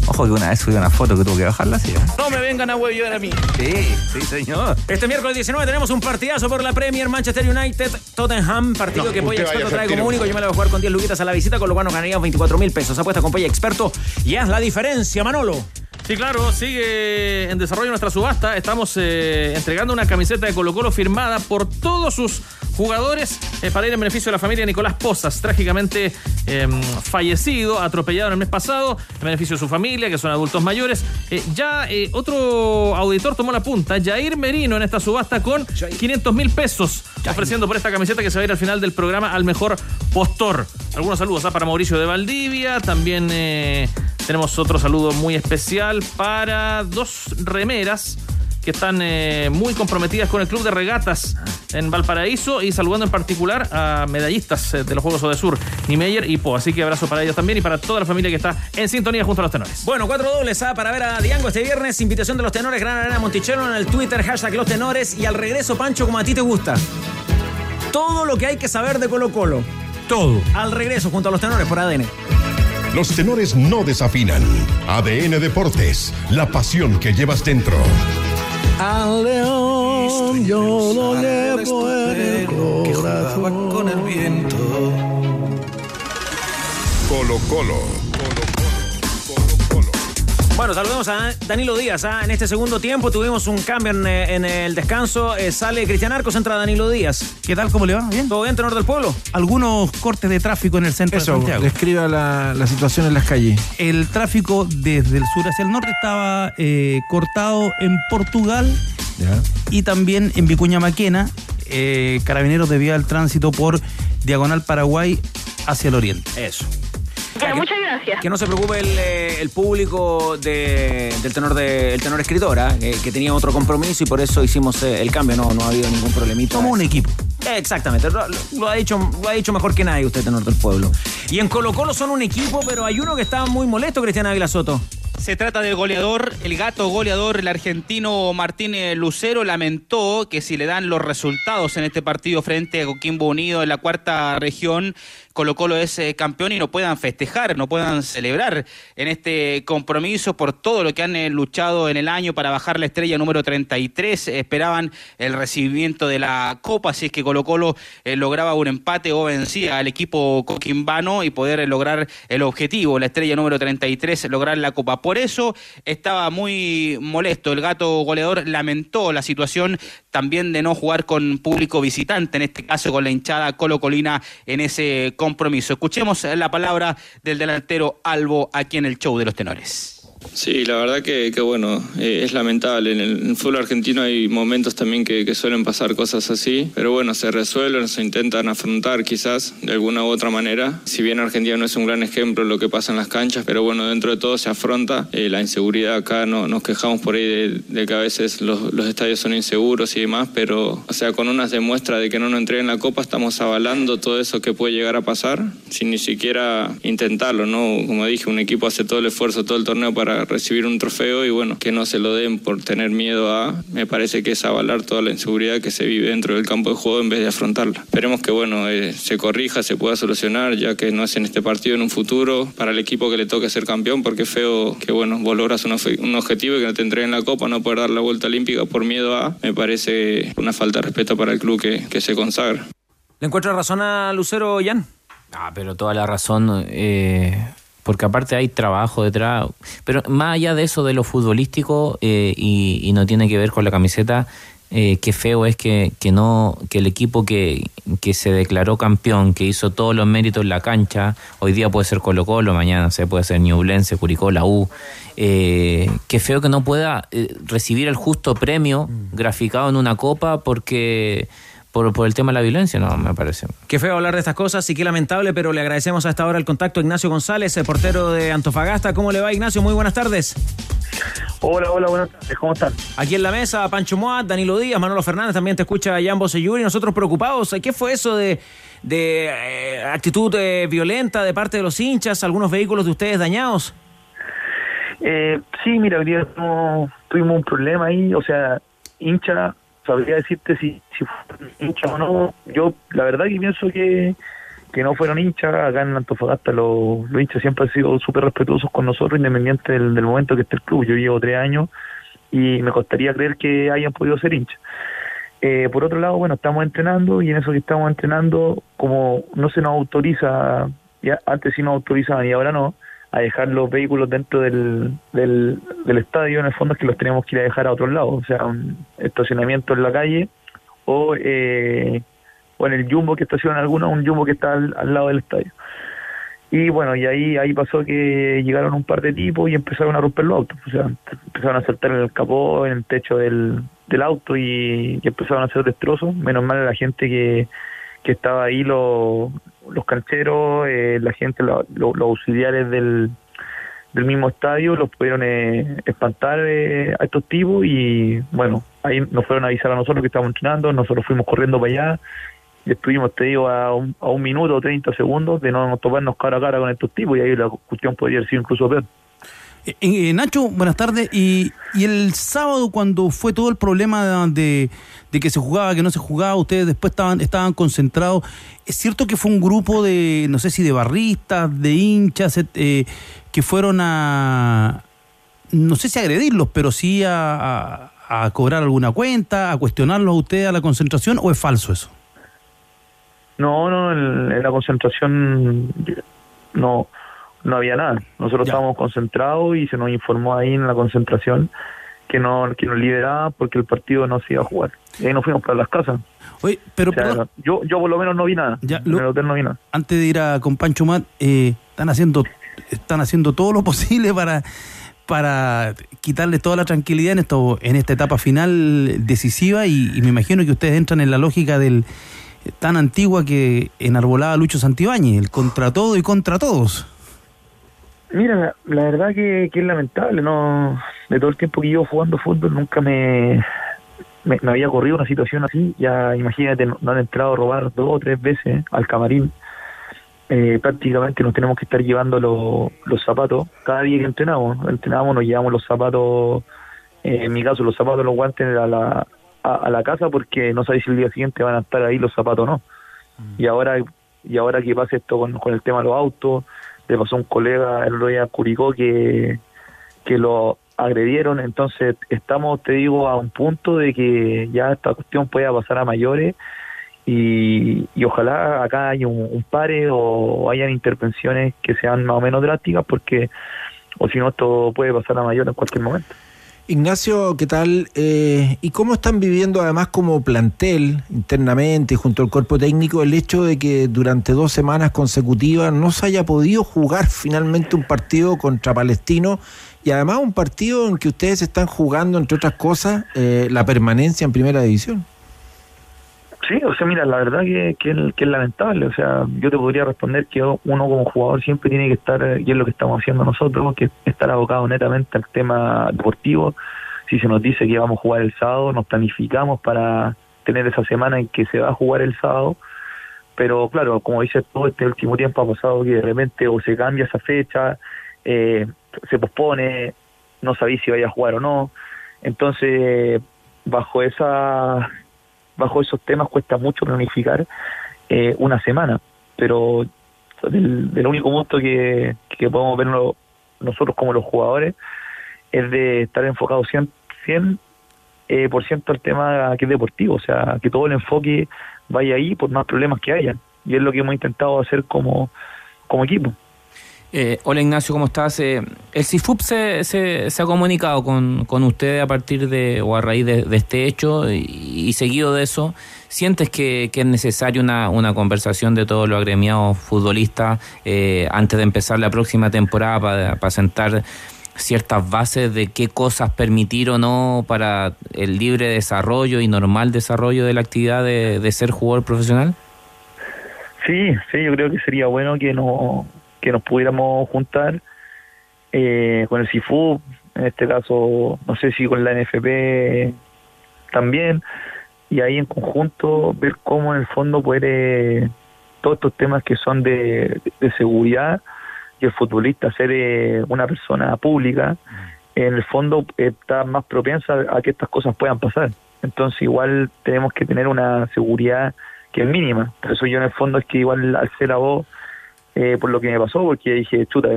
Ojo que una vez subí una foto que tuvo que bajarla así. ¿eh? No me vengan a huevear a mí. Sí, sí, señor. Este miércoles 19 tenemos un partidazo por la Premier Manchester United Tottenham, partido No, que Polla Experto trae como único. Yo me la voy a jugar con 10 luquitas a la visita, con lo cual nos ganaríamos 24 mil pesos. Apuesta con Polla Experto y haz la diferencia, Manolo. Sí, claro, sigue en desarrollo nuestra subasta. Estamos eh, entregando una camiseta de Colo Colo firmada por todos sus jugadores eh, para ir en beneficio de la familia de Nicolás Pozas, trágicamente eh, fallecido, atropellado en el mes pasado, en beneficio de su familia, que son adultos mayores. Eh, ya otro auditor tomó la punta, Jair Merino, en esta subasta con 500 mil pesos, ofreciendo por esta camiseta que se va a ir al final del programa al mejor postor. Algunos saludos ¿ah? para Mauricio de Valdivia, también tenemos otro saludo muy especial para dos remeras que están eh, muy comprometidas con el Club de Regatas en Valparaíso y saludando en particular a medallistas eh, de los Juegos Odesur, Niemeyer y Po. Así que abrazo para ellos también y para toda la familia que está en sintonía junto a los tenores. Bueno, cuatro dobles ¿ah? para ver a Diango este viernes. Invitación de los tenores, Gran Arena Monticello en el Twitter, hashtag los tenores. Y al regreso, Pancho, como a ti te gusta. Todo lo que hay que saber de Colo Colo. Todo. Al regreso, junto a los tenores por ADN. Los tenores no desafinan. ADN Deportes, la pasión que llevas dentro. Al león yo lo llevo en el corazón. con el viento. Colo Colo. Bueno, saludamos a Danilo Díaz. ¿ah? En este segundo tiempo tuvimos un cambio en, eh, en el descanso. Eh, sale Cristian Arcos, entra Danilo Díaz. ¿Qué tal? ¿Cómo le va? ¿Bien? ¿Todo bien, tenor del pueblo? Algunos cortes de tráfico en el centro de Eso, Santiago. describa la, la situación en las calles. El tráfico desde el sur hacia el norte estaba eh, cortado en Portugal y también en Vicuña Maquena. Eh, carabineros debía el tránsito por Diagonal Paraguay hacia el oriente. Eso. Ya, muchas gracias. Que no se preocupe el, eh, el público de- del tenor de, el tenor escritor, ¿ah? que, que tenía otro compromiso y por eso hicimos eh, el cambio. No, no ha habido ningún problemita. Somos un equipo. Eh, Exactamente, lo, ha dicho, lo ha dicho mejor que nadie usted, tenor del pueblo. Y en Colo Colo son un equipo, pero hay uno que está muy molesto, Cristian Ávila Soto. Se trata del goleador, el gato goleador, el argentino Martín eh, Lucero lamentó que si le dan los resultados en este partido frente a Coquimbo Unido en la cuarta región, Colo Colo es eh, campeón y no puedan festejar, no puedan celebrar en este compromiso por todo lo que han eh, luchado en el año para bajar la estrella número 33. Esperaban el recibimiento de la Copa, si es que Colo Colo eh, lograba un empate o vencía al equipo coquimbano y poder lograr el objetivo, la estrella número 33, lograr la Copa. Por eso estaba muy molesto. El gato goleador lamentó la situación también de no jugar con público visitante, en este caso con la hinchada Colo Colina en ese compromiso. Escuchemos la palabra del delantero Albo aquí en el show de los tenores. Sí, la verdad que, que bueno, eh, es lamentable. En el, en fútbol argentino hay momentos también que, que suelen pasar cosas así, pero bueno, se resuelven, se intentan afrontar quizás de alguna u otra manera. Si bien Argentina no es un gran ejemplo de lo que pasa en las canchas, pero bueno, dentro de todo se afronta. Eh, la inseguridad acá, no, nos quejamos por ahí de, de que a veces los, los estadios son inseguros y demás, pero o sea, con unas demuestras de que no nos entreguen la copa, estamos avalando todo eso que puede llegar a pasar sin ni siquiera intentarlo, ¿no? Como dije, un equipo hace todo el esfuerzo, todo el torneo para recibir un trofeo y bueno, que no se lo den por tener miedo a, me parece que es avalar toda la inseguridad que se vive dentro del campo de juego en vez de afrontarla. Esperemos que bueno, eh, se corrija, se pueda solucionar, ya que no es en este partido, en un futuro, para el equipo que le toque ser campeón, porque es feo que bueno, vos logras un, objetivo y que no te entreguen la copa, no poder dar la vuelta olímpica por miedo a, me parece una falta de respeto para el club que, que se consagra. ¿Le encuentra razón a Lucero Jan? Ah, pero toda la razón, eh, porque aparte hay trabajo detrás. Pero más allá de eso, de lo futbolístico, eh, y, y no tiene que ver con la camiseta, eh, qué feo es que, que no que el equipo que, que se declaró campeón, que hizo todos los méritos en la cancha, hoy día puede ser Colo Colo, mañana se puede ser Ñublense, Curicó, la U, eh, qué feo que no pueda eh, recibir el justo premio graficado en una copa porque por, por el tema de la violencia, no, me parece. Qué feo hablar de estas cosas y qué lamentable, pero le agradecemos a esta hora el contacto a Ignacio González, el portero de Antofagasta. ¿Cómo le va, Ignacio? Muy buenas tardes. Hola, hola, buenas tardes. ¿Cómo están? Aquí en la mesa, Pancho Moat, Danilo Díaz, Manolo Fernández, también te escucha Jan Boseyuri. Nosotros preocupados. ¿Qué fue eso de, de eh, actitud eh, violenta de parte de los hinchas? ¿Algunos vehículos de ustedes dañados? Eh, sí, mira, hoy día no- tuvimos un problema ahí. O sea, hincha, sabría decirte si, si fue hincha o no. Yo, la verdad, que pienso que, que no fueron hinchas. Acá en Antofagasta los, los hinchas siempre han sido súper respetuosos con nosotros, independiente del, del momento que esté el club. Yo llevo tres años y me costaría creer que hayan podido ser hinchas. Eh, por otro lado, bueno, estamos entrenando y en eso que estamos entrenando, como no se nos autoriza, ya antes sí nos autorizaban y ahora no, a dejar los vehículos dentro del, del, del estadio, en el fondo es que los tenemos que ir a dejar a otros lados, o sea, un estacionamiento en la calle o, eh, o en el jumbo que estacionan algunos, un jumbo que está al, lado del estadio. Y bueno, y ahí ahí pasó que llegaron un par de tipos y empezaron a romper los autos. O sea, empezaron a saltar en el capó, en el techo del, del auto y, y empezaron a hacer destrozos. Menos mal la gente que, que estaba ahí, los, los cancheros, eh, la gente, lo- lo- los auxiliares del, del mismo estadio, los pudieron eh, espantar eh, a estos tipos y bueno, ahí nos fueron a avisar a nosotros que estábamos entrenando, nosotros fuimos corriendo para allá y estuvimos, te digo, a un, a un minuto o 30 segundos de no toparnos cara a cara con estos tipos y ahí la cuestión podría haber sido incluso peor. Eh, eh, Nacho, buenas tardes. Y, y el sábado, cuando fue todo el problema de, de que se jugaba, que no se jugaba, ustedes después estaban, estaban concentrados. ¿Es cierto que fue un grupo de, no sé si de barristas, de hinchas, eh, que fueron a, no sé si agredirlos, pero sí a, a- cobrar alguna cuenta, a cuestionarlos a ustedes a la concentración, o es falso eso? No, no, en la concentración no no había nada. Nosotros estábamos concentrados y se nos informó ahí en la concentración que no que nos liberaba porque el partido no se iba a jugar. Y ahí nos fuimos para las casas. Oye, pero O sea, yo yo por lo menos no vi nada. Ya, en el hotel no vi nada. antes de ir a con Pancho Mat, eh, están haciendo están haciendo todo lo posible para para quitarle toda la tranquilidad en esto en esta etapa final decisiva y, y me imagino que ustedes entran en la lógica del tan antigua que enarbolaba Lucho Santibáñez, el contra todo y contra todos. Mira, la, verdad que, que es lamentable, no de todo el tiempo que llevo jugando fútbol nunca me, me, me había corrido una situación así. Ya imagínate, no, no han entrado a robar dos o tres veces al camarín. Eh, prácticamente nos tenemos que estar llevando los- los zapatos cada día que entrenamos. Entrenamos, nos llevamos los zapatos, eh, en mi caso los zapatos, los guantes a la, a, a la casa porque no sabéis si el día siguiente van a estar ahí los zapatos o no. Y ahora y ahora que pasa esto con, con el tema de los autos, le pasó a un colega el otro día a Curicó que, que lo agredieron, entonces estamos, te digo, a un punto de que ya esta cuestión pueda pasar a mayores y, y ojalá acá haya un, un pare o hayan intervenciones que sean más o menos drásticas porque o si no esto puede pasar a mayores en cualquier momento. Ignacio, ¿qué tal? Eh, ¿Y cómo están viviendo además como plantel internamente junto al cuerpo técnico el hecho de que durante dos semanas consecutivas no se haya podido jugar finalmente un partido contra Palestino y además un partido en que ustedes están jugando, entre otras cosas, eh, la permanencia en primera división? Sí, o sea, mira, la verdad que, que, que es lamentable. O sea, yo te podría responder que uno como jugador siempre tiene que estar, eh, y es lo que estamos haciendo nosotros, que es estar abocado netamente al tema deportivo. Si se nos dice que vamos a jugar el sábado, nos planificamos para tener esa semana en que se va a jugar el sábado. Pero claro, como dices, todo este último tiempo ha pasado que de repente o se cambia esa fecha, eh, se pospone, no sabéis si vaya a jugar o no. Entonces, bajo esa bajo esos temas cuesta mucho planificar eh, una semana, pero del, del único punto que, que podemos ver no- nosotros como los jugadores es de estar enfocado 100%, 100 eh, por ciento al tema que es deportivo, o sea, que todo el enfoque vaya ahí por más problemas que haya, y es lo que hemos intentado hacer como, como equipo. Eh, hola Ignacio, ¿cómo estás? Eh, el CIFUP se, se, se ha comunicado con, con ustedes a partir de o a raíz de, este hecho y, seguido de eso, ¿sientes que, es necesaria una, conversación de todos los agremiados futbolistas eh, antes de empezar la próxima temporada para, sentar ciertas bases de qué cosas permitir o no para el libre desarrollo y normal desarrollo de la actividad de ser jugador profesional? Sí, sí, yo creo que sería bueno que no que nos pudiéramos juntar eh, con el CIFU, en este caso, no sé si con la NFP también, y ahí en conjunto ver cómo en el fondo puede todos estos temas que son de, de seguridad y el futbolista ser eh, una persona pública, en el fondo está más propensa a que estas cosas puedan pasar. Entonces igual tenemos que tener una seguridad que es mínima. Por eso yo en el fondo es que igual al ser a vos eh, por lo que me pasó, porque dije, chuta,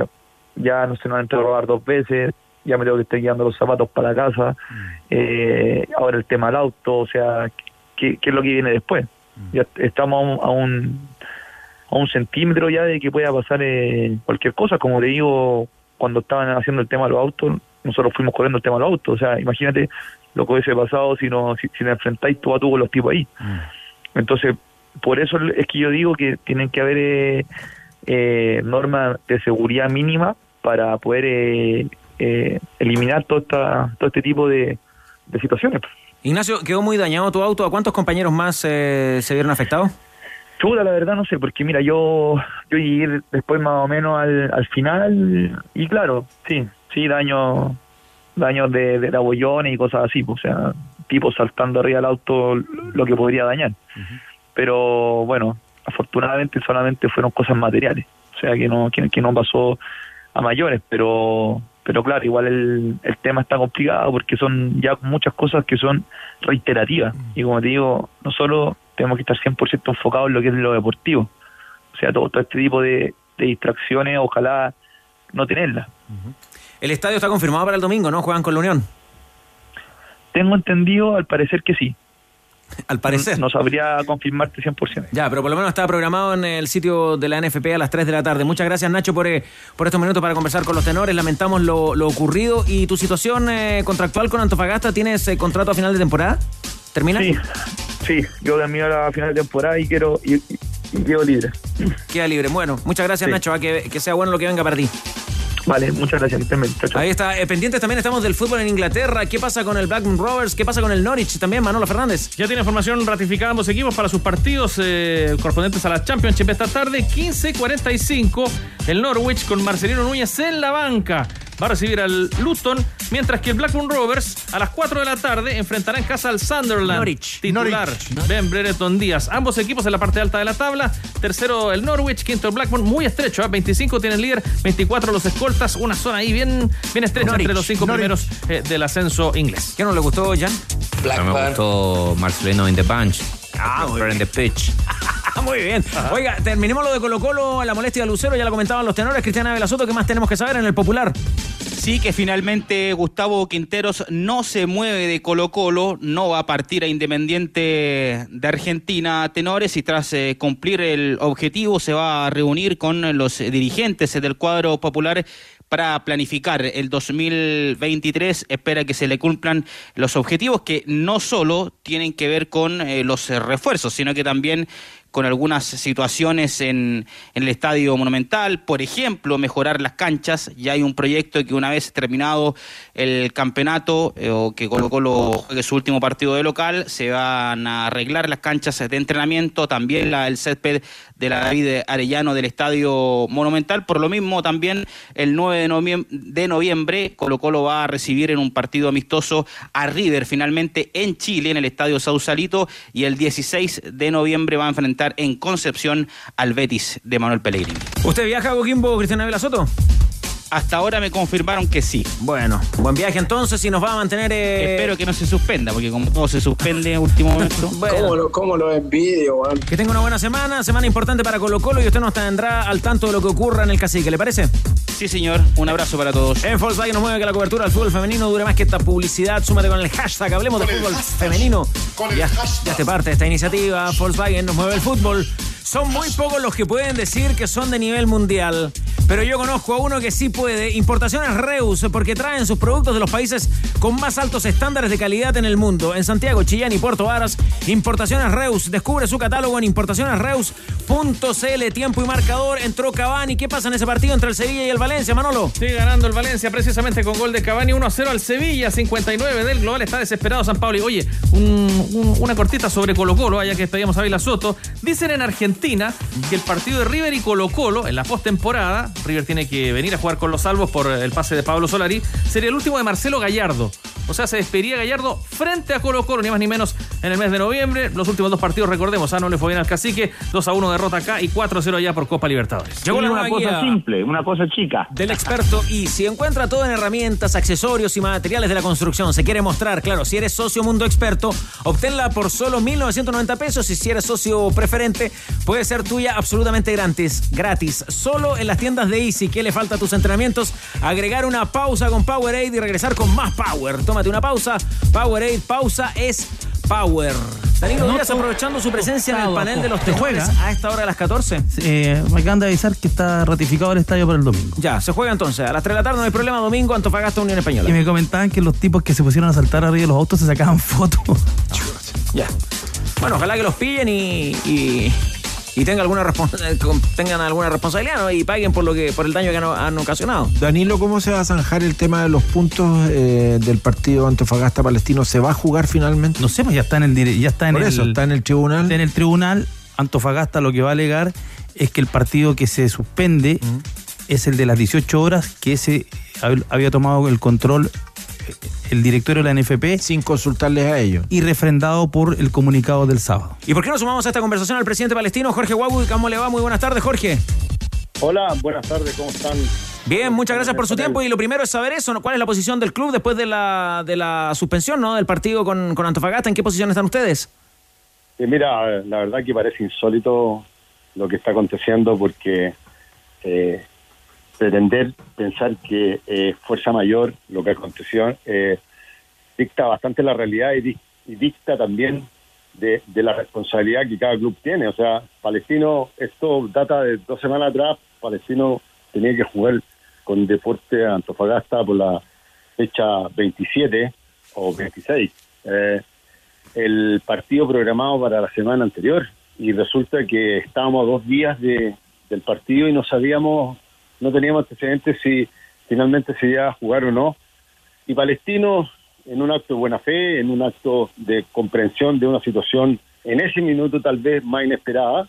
ya no se nos han entrado a robar dos veces, ya me tengo que estar guiando los zapatos para la casa, eh, ahora el tema del auto, o sea, ¿qué, qué es lo que viene después? Ya estamos a un, a un, a un centímetro ya de que pueda pasar eh, cualquier cosa, como te digo, cuando estaban haciendo el tema de los autos, nosotros fuimos corriendo el tema de los autos, o sea, imagínate lo que hubiese pasado si no si, si nos enfrentáis tú a tú con los tipos ahí. Entonces, por eso es que yo digo que tienen que haber eh, eh, normas de seguridad mínima para poder eh, eh, eliminar todo, esta, todo este tipo de, de situaciones. Ignacio, quedó muy dañado tu auto. ¿A cuántos compañeros más eh, se vieron afectados? Chuta, la verdad no sé, porque mira, yo yo llegué después más o menos al, al final y claro, sí, sí, daño daños de, de abollones y cosas así, pues, o sea, tipos saltando arriba del auto lo que podría dañar. Pero bueno, afortunadamente solamente fueron cosas materiales, o sea que no que, que no pasó a mayores, pero pero claro, igual el, el tema está complicado porque son ya muchas cosas que son reiterativas y como te digo, no solo tenemos que estar 100% enfocados en lo que es lo deportivo, o sea, todo, todo este tipo de, de distracciones, ojalá no tenerlas. El estadio está confirmado para el domingo, ¿no? Juegan con la Unión. Tengo entendido, al parecer que sí. Al parecer. No, no sabría confirmarte 100%. Ya, pero por lo menos está programado en el sitio de la NFP a las 3 de la tarde. Muchas gracias, Nacho, por, eh, por estos minutos para conversar con los tenores. Lamentamos lo, lo ocurrido. ¿Y tu situación eh, contractual con Antofagasta? ¿Tienes eh, contrato a final de temporada? ¿Termina? Sí, sí, yo termino la final de temporada y quiero y, y- y quedo libre. Queda libre. Bueno, muchas gracias, Sí. Nacho. a que, que sea bueno lo que venga para ti. Vale, muchas gracias. Ahí está. Eh, pendientes también estamos del fútbol en Inglaterra. ¿Qué pasa con el Blackburn Rovers? ¿Qué pasa con el Norwich? También, Manolo Fernández. Ya tiene información ratificada ambos equipos para sus partidos eh, correspondientes a la Championship esta tarde. 15.45. El Norwich con Marcelino Núñez en la banca. Va a recibir al Luton, mientras que el Blackburn Rovers a las 4 de la tarde enfrentará en casa al Sunderland. Norwich. Titular Ben Brereton Díaz. Ambos equipos en la parte alta de la tabla. Tercero el Norwich, quinto el Blackburn. Muy estrecho. ¿eh? 25 tiene el líder, 24 los escoltas. Una zona ahí bien, bien estrecha Norwich. entre los cinco Norwich. primeros eh, del ascenso inglés. ¿Qué no le gustó, Jan? No me gustó Marcelino in the bunch. Ah, in the pitch. Muy bien. Oiga, terminemos lo de Colo Colo, la molestia de Lucero, ya lo comentaban los tenores. Cristiana Velasoto, ¿qué más tenemos que saber en el popular? Sí, que finalmente Gustavo Quinteros no se mueve de Colo Colo, no va a partir a Independiente de Argentina Tenores y tras eh, cumplir el objetivo se va a reunir con los dirigentes del cuadro popular para planificar el 2023. Espera que se le cumplan los objetivos que no solo tienen que ver con eh, los refuerzos, sino que también con algunas situaciones en, el Estadio Monumental, por ejemplo, mejorar las canchas. Ya hay un proyecto que una vez terminado el campeonato eh, o que Colo Colo su último partido de local, se van a arreglar las canchas de entrenamiento, también el césped de la David Arellano del Estadio Monumental. Por lo mismo, también el 9 de noviembre, Colo Colo va a recibir en un partido amistoso a River finalmente en Chile, en el Estadio Sausalito, y el 16 de noviembre va a enfrentar en Concepción al Betis de Manuel Pellegrini. ¿Usted viaja a Coquimbo, Cristiana Velasoto? Hasta ahora me confirmaron que sí. Bueno, buen viaje entonces y nos va a mantener... eh, Espero que no se suspenda, porque como todo se suspende en último momento. Bueno. lo, cómo lo envidio, weón? Que tenga una buena semana, semana importante para Colo Colo y usted nos tendrá al tanto de lo que ocurra en el cacique, ¿le parece? Sí, señor. Un abrazo para todos. En Volkswagen nos mueve que la cobertura del fútbol femenino dure más que esta publicidad. Súmate con el hashtag, hablemos de fútbol femenino. Ya, ya te parte de esta iniciativa. Volkswagen nos mueve el fútbol Son muy pocos los que pueden decir que son de nivel mundial. Pero yo conozco a uno que sí puede. Importaciones Reus, porque traen sus productos de los países con más altos estándares de calidad en el mundo. En Santiago, Chillán y Puerto Varas, Importaciones Reus. Descubre su catálogo en importacionesreus.cl. Tiempo y marcador. Entró Cavani. ¿Qué pasa en ese partido entre el Sevilla y el Valencia, Manolo? Sigue ganando el Valencia precisamente con gol de Cavani 1 a 0 al Sevilla, 59 del global. Está desesperado San Pablo. Y oye, un- un- una cortita sobre Colo Colo, allá que despedíamos a Soto. Dicen en Argentina que el partido de River y Colo Colo en la postemporada, River tiene que venir a jugar con los salvos por el pase de Pablo Solari, sería el último de Marcelo Gallardo. O sea, se despediría Gallardo frente a Colo Colo, ni más ni menos en el mes de noviembre. Los últimos dos partidos, recordemos, ah, no le fue bien al cacique, 2 a 1 derrota acá y 4 a 0 allá por Copa Libertadores. Llegó la nueva guía una cosa chica. del experto y si encuentra todo en herramientas, accesorios y materiales de la construcción, se quiere mostrar, claro, si eres socio Mundo Experto, obténla por solo 1.990 pesos y si eres socio preferente, puede ser tuya absolutamente gratis, gratis, solo en las tiendas de Easy. ¿Qué le falta a tus entrenamientos? Agregar una pausa con Powerade y regresar con más Power. Tómate una pausa, Powerade, pausa es Power. Danilo Díaz aprovechando su presencia en el panel de los ¿Se tenores juega? a esta hora de las 14. Eh, me acaban de avisar que está ratificado el estadio para el domingo. Ya, se juega entonces. A las 3 de la tarde no hay problema. Domingo, Antofagasta, Unión Española. Y me comentaban que los tipos que se pusieron a saltar arriba de los autos se sacaban fotos. Ya. Bueno, ojalá que los pillen y, y, y tengan, alguna eh, tengan alguna responsabilidad ¿no? y paguen por lo que por el daño que han, han ocasionado. Danilo, ¿cómo se va a zanjar el tema de los puntos eh, del partido Antofagasta Palestino? ¿Se va a jugar finalmente? No sé, pues ya está en el ya está en Por el, eso, está en el tribunal. En el tribunal, Antofagasta lo que va a alegar es que el partido que se suspende es el de las 18 horas, que ese hab- había tomado el control el directorio de la NFP. Sin consultarles a ellos. Y refrendado por el comunicado del sábado. ¿Y por qué no sumamos a esta conversación al presidente palestino, Jorge Guagui? ¿Cómo le va? Muy buenas tardes, Jorge. Hola, buenas tardes, ¿cómo están? Bien, muchas gracias por su tiempo. Y lo primero es saber eso, ¿no? ¿cuál es la posición del club después de la, de la suspensión ¿no? del partido con, con Antofagasta? ¿En qué posición están ustedes? Eh, mira, la verdad que parece insólito lo que está aconteciendo porque eh, pretender pensar que eh, fuerza mayor lo que aconteció eh, dicta bastante la realidad y, di- y dicta también de, la responsabilidad que cada club tiene. O sea, Palestino, esto data de dos semanas atrás, Palestino tenía que jugar con Deporte Antofagasta por la fecha 27 o 26. Eh, el partido programado para la semana anterior y resulta que estábamos a dos días de, del partido y no sabíamos, no teníamos antecedentes si finalmente se iba a jugar o no. Y Palestino, en un acto de buena fe, en un acto de comprensión de una situación en ese minuto tal vez más inesperada,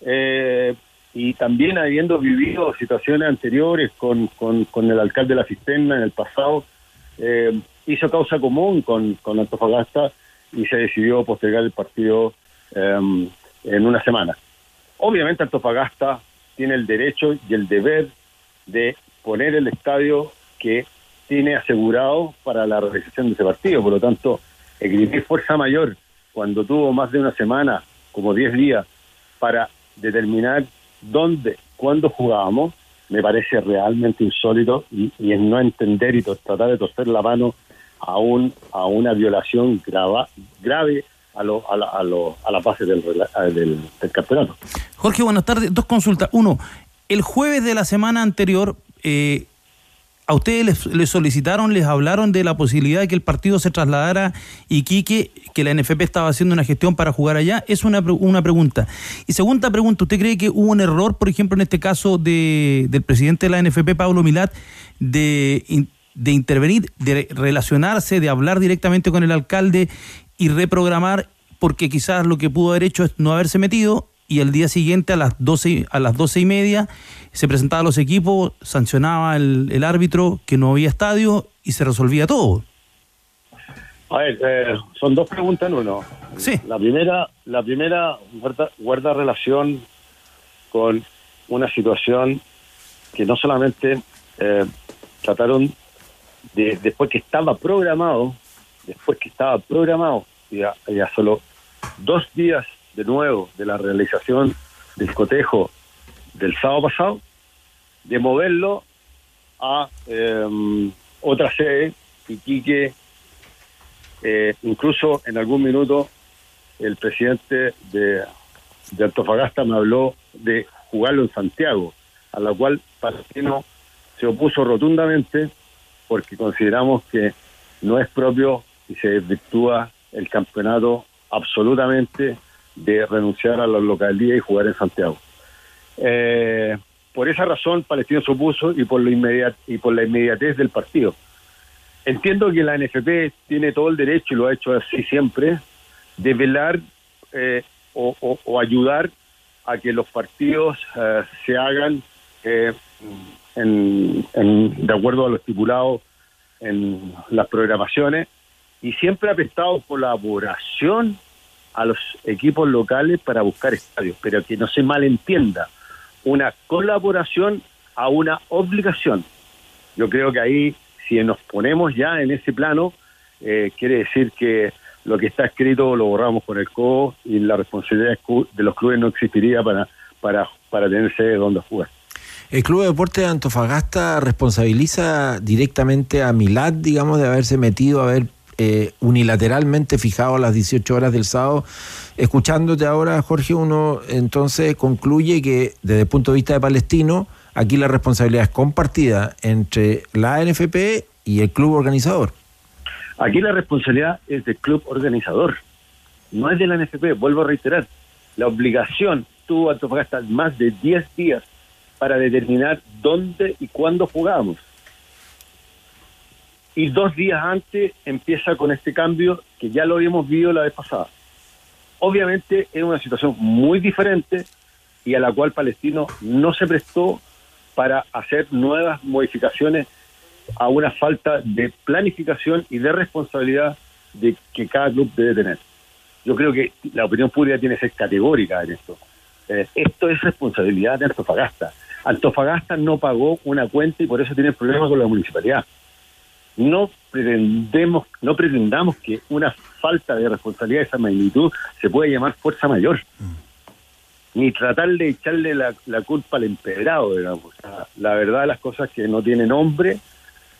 eh, y también habiendo vivido situaciones anteriores con, con, con el alcalde de la cisterna en el pasado, eh, hizo causa común con, con Antofagasta y se decidió postergar el partido eh, en una semana. Obviamente Antofagasta tiene el derecho y el deber de poner el estadio que tiene asegurado para la realización de ese partido. Por lo tanto, escribir fuerza mayor cuando tuvo más de una semana, como 10 días, para determinar dónde, cuándo jugábamos, me parece realmente insólito y, y es no entender y tratar de torcer la mano a, un, a una violación grava- grave a, lo, a, la, a, lo- a la base ah, del, del campeonato. Jorge, buenas tardes. Dos consultas. Uno, el jueves de la semana anterior, eh, ¿a ustedes les, solicitaron, les hablaron de la posibilidad de que el partido se trasladara a Iquique, que la NFP estaba haciendo una gestión para jugar allá? Es una, una pregunta. Y segunda pregunta, ¿usted cree que hubo un error, por ejemplo, en este caso de, del presidente de la NFP, Pablo Milat, de, de intervenir, de relacionarse, de hablar directamente con el alcalde y reprogramar, porque quizás lo que pudo haber hecho es no haberse metido y el día siguiente a las 12, a las 12 y media se presentaban los equipos, sancionaba el, el árbitro que no había estadio y se resolvía todo. A ver, eh, son dos preguntas en uno. Sí. La primera, la primera guarda, guarda relación con una situación que no solamente eh, trataron de, después que estaba programado, después que estaba programado, y a, solo dos días de nuevo de la realización del cotejo del sábado pasado, de moverlo a eh, otra sede, Iquique, eh, incluso en algún minuto el presidente de de Antofagasta me habló de jugarlo en Santiago, a la cual Palestino se opuso rotundamente porque consideramos que no es propio y se desvirtúa el campeonato absolutamente de renunciar a la localidad y jugar en Santiago. Eh, por esa razón, Palestino se opuso y por, lo inmediat y por la inmediatez del partido. Entiendo que la NFP tiene todo el derecho, y lo ha hecho así siempre, de velar eh, o, ayudar a que los partidos eh, se hagan eh, en- de acuerdo a lo estipulado en las programaciones y siempre ha prestado colaboración a los equipos locales para buscar estadios, pero que no se malentienda, una colaboración a una obligación. Yo creo que ahí, si nos ponemos ya en ese plano, eh, quiere decir que lo que está escrito lo borramos con el codo y la responsabilidad de los clubes no existiría para, para, para tenerse donde jugar. El Club de Deportes de Antofagasta responsabiliza directamente a Milad, digamos, de haberse metido, haber eh, unilateralmente fijado a las 18 horas del sábado. Escuchándote ahora, Jorge, uno entonces concluye que desde el punto de vista de Palestino, aquí la responsabilidad es compartida entre la NFP y el club organizador. Aquí la responsabilidad es del club organizador, no es de la NFP, vuelvo a reiterar. La obligación tuvo Antofagasta más de 10 días para determinar dónde y cuándo jugábamos. Y dos días antes empieza con este cambio que ya lo habíamos visto la vez pasada. Obviamente es una situación muy diferente y a la cual Palestino no se prestó para hacer nuevas modificaciones a una falta de planificación y de responsabilidad de que cada club debe tener. Yo creo que la opinión pública tiene que ser categórica en esto. Eh, esto es responsabilidad de Antofagasta. Antofagasta no pagó una cuenta y por eso tiene problemas con la municipalidad. No pretendemos, no pretendamos que una falta de responsabilidad de esa magnitud se pueda llamar fuerza mayor. Ni tratar de echarle la, la culpa al empedrado, digamos. O sea, la verdad de las cosas que no tiene nombre,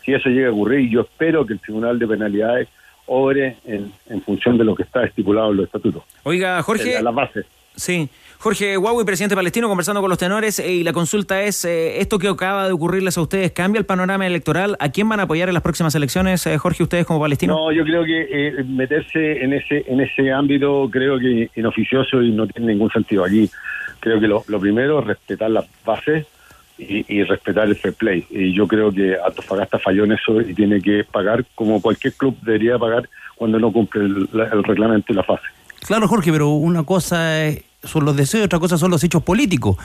si eso llega a ocurrir, yo espero que el Tribunal de Penalidades obre en, en función de lo que está estipulado en los estatutos. Oiga, Jorge. En las bases. Sí. Jorge Huawei, presidente palestino, conversando con los tenores, eh, y la consulta es, eh, ¿esto que acaba de ocurrirles a ustedes cambia el panorama electoral? ¿A quién van a apoyar en las próximas elecciones, eh, Jorge, ustedes como palestinos? No, yo creo que eh, meterse en ese en ese ámbito creo que inoficioso y no tiene ningún sentido aquí. Creo que lo, lo primero es respetar las bases y, y respetar el fair play. Y yo creo que Antofagasta falló en eso y tiene que pagar como cualquier club debería pagar cuando no cumple el, la- el reglamento y la fase. Claro, Jorge, pero una cosa es- son los deseos otra cosa son los hechos políticos.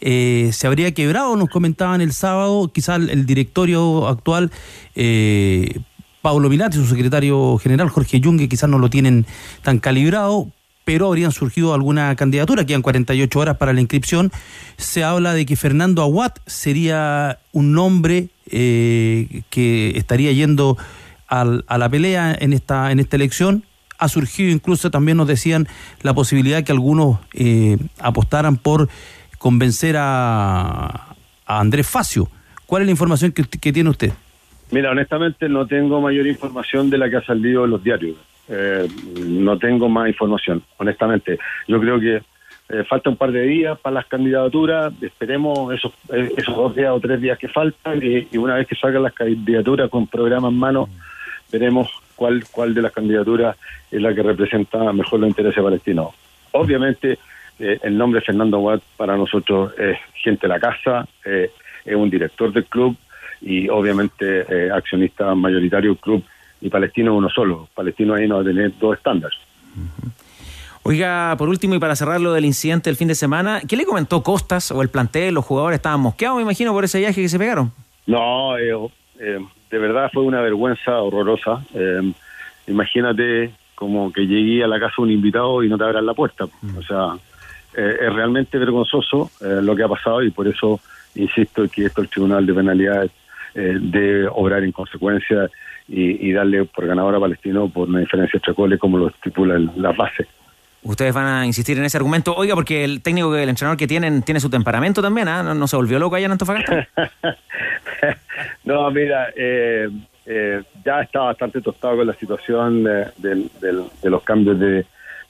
Eh, se habría quebrado, nos comentaban el sábado, quizás el, el directorio actual, eh, Pablo Milati, su secretario general, Jorge Yungue, quizás no lo tienen tan calibrado, pero habrían surgido alguna candidatura, quedan 48 horas para la inscripción. Se habla de que Fernando Aguat sería un nombre eh, que estaría yendo al- a la pelea en esta, en esta elección. Ha surgido incluso, también nos decían, la posibilidad que algunos eh, apostaran por convencer a, a Andrés Facio. ¿Cuál es la información que, que tiene usted? Mira, honestamente no tengo mayor información de la que ha salido en los diarios. Eh, no tengo más información, honestamente. Yo creo que eh, falta un par de días para las candidaturas. Esperemos esos, eh, esos dos días o tres días que faltan y, y una vez que salgan las candidaturas con programa en mano, veremos cuál, cuál de las candidaturas es la que representa mejor los intereses palestinos. Obviamente, eh, el nombre Fernando Watt para nosotros es gente de la casa, eh, es un director del club y obviamente eh, accionista mayoritario del club y Palestino uno solo. Palestino ahí no va a tener dos estándares. Oiga, por último y para cerrar lo del incidente del fin de semana, ¿qué le comentó Costas o el plantel? Los jugadores estaban mosqueados, me imagino, por ese viaje que se pegaron. No, eh, eh, de verdad fue una vergüenza horrorosa. Eh, imagínate como que llegué a la casa de un invitado y no te abran la puerta. O sea, eh, es realmente vergonzoso eh, lo que ha pasado y por eso insisto que esto el Tribunal de Penalidades debe obrar en consecuencia y, y darle por ganador a Palestino por una diferencia de tres goles como lo estipula el- la base. Ustedes van a insistir en ese argumento. Oiga, porque el técnico, el entrenador que tienen, tiene su temperamento también, ¿ah? ¿No, no se volvió loco allá en Antofagasta? No, mira, eh, eh, ya está bastante tostado con la situación de, del- de los cambios de,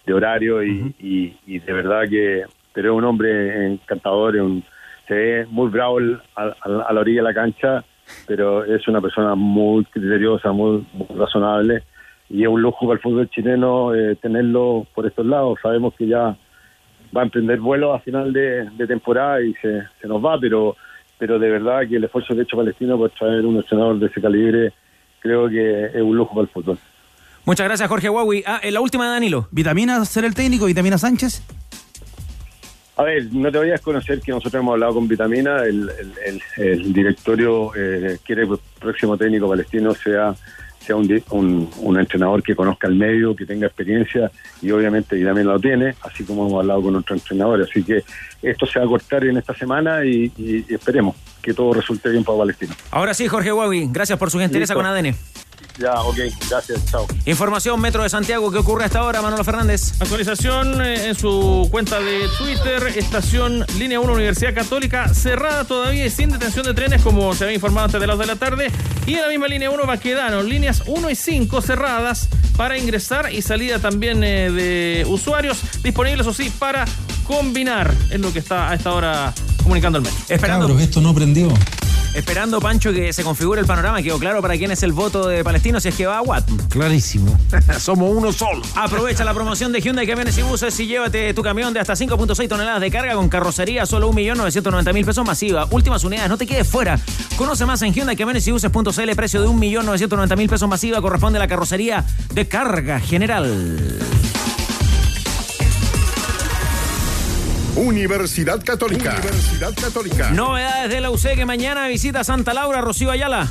de horario y, y- y de verdad que pero es un hombre encantador, es un, se ve muy bravo el- a, la orilla de la cancha, pero es una persona muy criteriosa, muy, muy razonable y es un lujo para el fútbol chileno eh, tenerlo por estos lados. Sabemos que ya va a emprender vuelo a final de, de temporada y se, se nos va, pero pero de verdad que el esfuerzo que ha hecho Palestino por traer un entrenador de ese calibre creo que es un lujo para el fútbol. Muchas gracias, Jorge Huawei. Ah, eh, la última de Danilo. ¿Vitamina ser el técnico? ¿Vitamina Sánchez? A ver, no te voy a desconocer que nosotros hemos hablado con Vitamina, el, el- el- el directorio eh, quiere que el próximo técnico palestino sea sea un, un, un entrenador que conozca el medio, que tenga experiencia y obviamente Vitamina lo tiene, así como hemos hablado con otros entrenadores. Así que esto se va a cortar en esta semana y, y- y esperemos que todo resulte bien para Palestino. Ahora sí, Jorge Huawei, gracias por su gentileza Listo. con ADN. Ya, ok, gracias, chao. Información Metro de Santiago, ¿qué ocurre hasta ahora, Manolo Fernández? Actualización eh, en su cuenta de Twitter, estación Línea 1 Universidad Católica cerrada todavía y sin detención de trenes como se había informado antes de las 2 de la tarde. Y en la misma línea 1 Baquedano, líneas 1 y 5 cerradas para ingresar y salida también eh, de usuarios disponibles, o sí, para combinar. Es lo que está a esta hora comunicando el metro. Esperando, esto no prendió. esperando, Pancho, que se configure el panorama. Quedó claro para quién es el voto de Palestino si es que va a Watt. Clarísimo. Somos uno solo. Aprovecha la promoción de Hyundai Camiones y Buses y llévate tu camión de hasta 5.6 toneladas de carga con carrocería solo 1.990.000 pesos masiva. Últimas unidades, no te quedes fuera. Conoce más en Hyundai Camiones y Buses.cl, precio de 1.990.000 pesos masiva. Corresponde a la carrocería de carga general. Universidad Católica. Universidad Católica. Novedades de la UC que mañana visita Santa Laura, Rocío Ayala.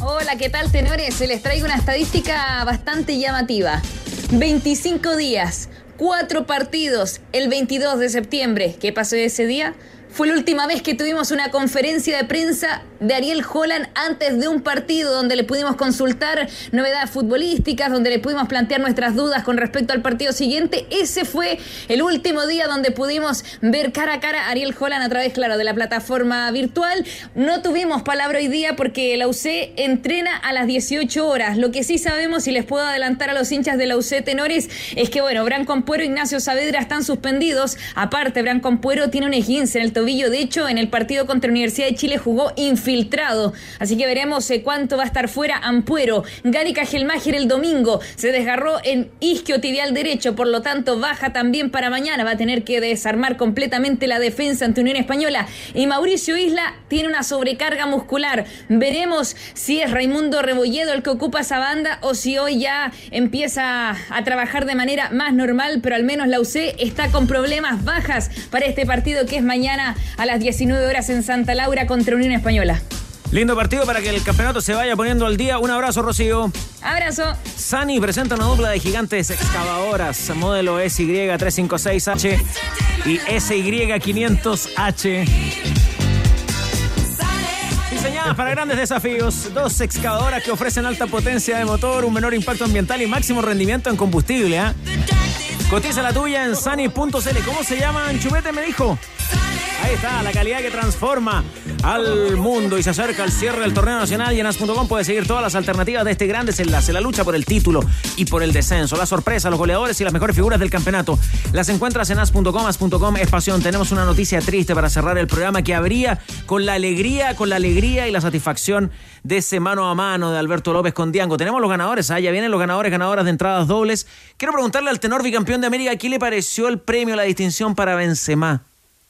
Hola, ¿qué tal, tenores? Les traigo una estadística bastante llamativa. 25 días, 4 partidos, el 22 de septiembre. ¿Qué pasó ese día? Fue la última vez que tuvimos una conferencia de prensa de Ariel Holland antes de un partido donde le pudimos consultar novedades futbolísticas, donde le pudimos plantear nuestras dudas con respecto al partido siguiente. Ese fue el último día donde pudimos ver cara a cara a Ariel Holland a través, claro, de la plataforma virtual. No tuvimos palabra hoy día porque la UC entrena a las 18 horas. Lo que sí sabemos y les puedo adelantar a los hinchas de la UC Tenores es que, bueno, Branco Ampuero e Ignacio Saavedra están suspendidos. Aparte, Branco Ampuero tiene un esguince en el tobillo. De hecho, en el partido contra Universidad de Chile jugó infiltrado. Así que veremos eh, cuánto va a estar fuera Ampuero. Gary Cajelmacher el domingo se desgarró en isquiotibial derecho, por lo tanto baja también para mañana. Va a tener que desarmar completamente la defensa ante Unión Española. Y Mauricio Isla tiene una sobrecarga muscular. Veremos si es Raimundo Rebolledo el que ocupa esa banda o si hoy ya empieza a trabajar de manera más normal, pero al menos la UC está con problemas bajas para este partido que es mañana a las 19 horas en Santa Laura contra Unión Española. Lindo partido para que el campeonato se vaya poniendo al día. Un abrazo, Rocío. Abrazo. Sani presenta una dupla de gigantes excavadoras, modelo SY356H y SY500H. Diseñadas para grandes desafíos, dos excavadoras que ofrecen alta potencia de motor, un menor impacto ambiental y máximo rendimiento en combustible. ¿ah? Cotiza la tuya en sani.cl. ¿Cómo se llaman? Chumete me dijo. Ahí está, la calidad que transforma al mundo y se acerca al cierre del torneo nacional y en as.com puedes seguir todas las alternativas de este gran desenlace, la lucha por el título y por el descenso, la sorpresa, los goleadores y las mejores figuras del campeonato. Las encuentras en as.com, as.com es pasión. Tenemos una noticia triste para cerrar el programa que habría con la alegría, con la alegría y la satisfacción de ese mano a mano de Alberto López con Diango. Tenemos los ganadores, ah, ya vienen los ganadores, ganadoras de entradas dobles. Quiero preguntarle al tenor bicampeón de América, ¿qué le pareció el premio, la distinción para Benzema?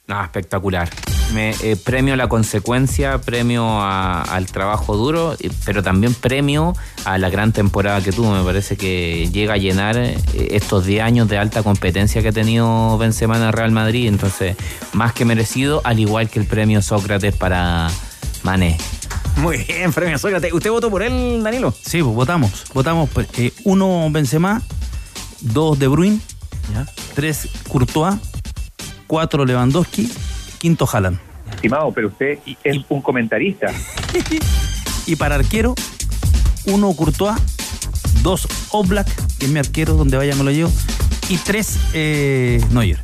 No, espectacular. Me, eh, premio a la consecuencia, premio a- al trabajo duro, pero también premio a la gran temporada que tuvo. Me parece que llega a llenar eh, estos 10 años de alta competencia que ha tenido Benzema en el Real Madrid. Entonces, más que merecido, al igual que el premio Sócrates para Mané. Muy bien, premio Sócrates. ¿Usted votó por él, Danilo? Sí, pues votamos. Votamos pues, eh, uno Benzema, dos De Bruyne, tres Courtois, cuatro Lewandowski, quinto Haaland. Estimado, pero usted es un comentarista. Y para arquero, uno Courtois, dos Oblak, que es mi arquero, donde vaya me lo llevo, y tres eh, Neuer.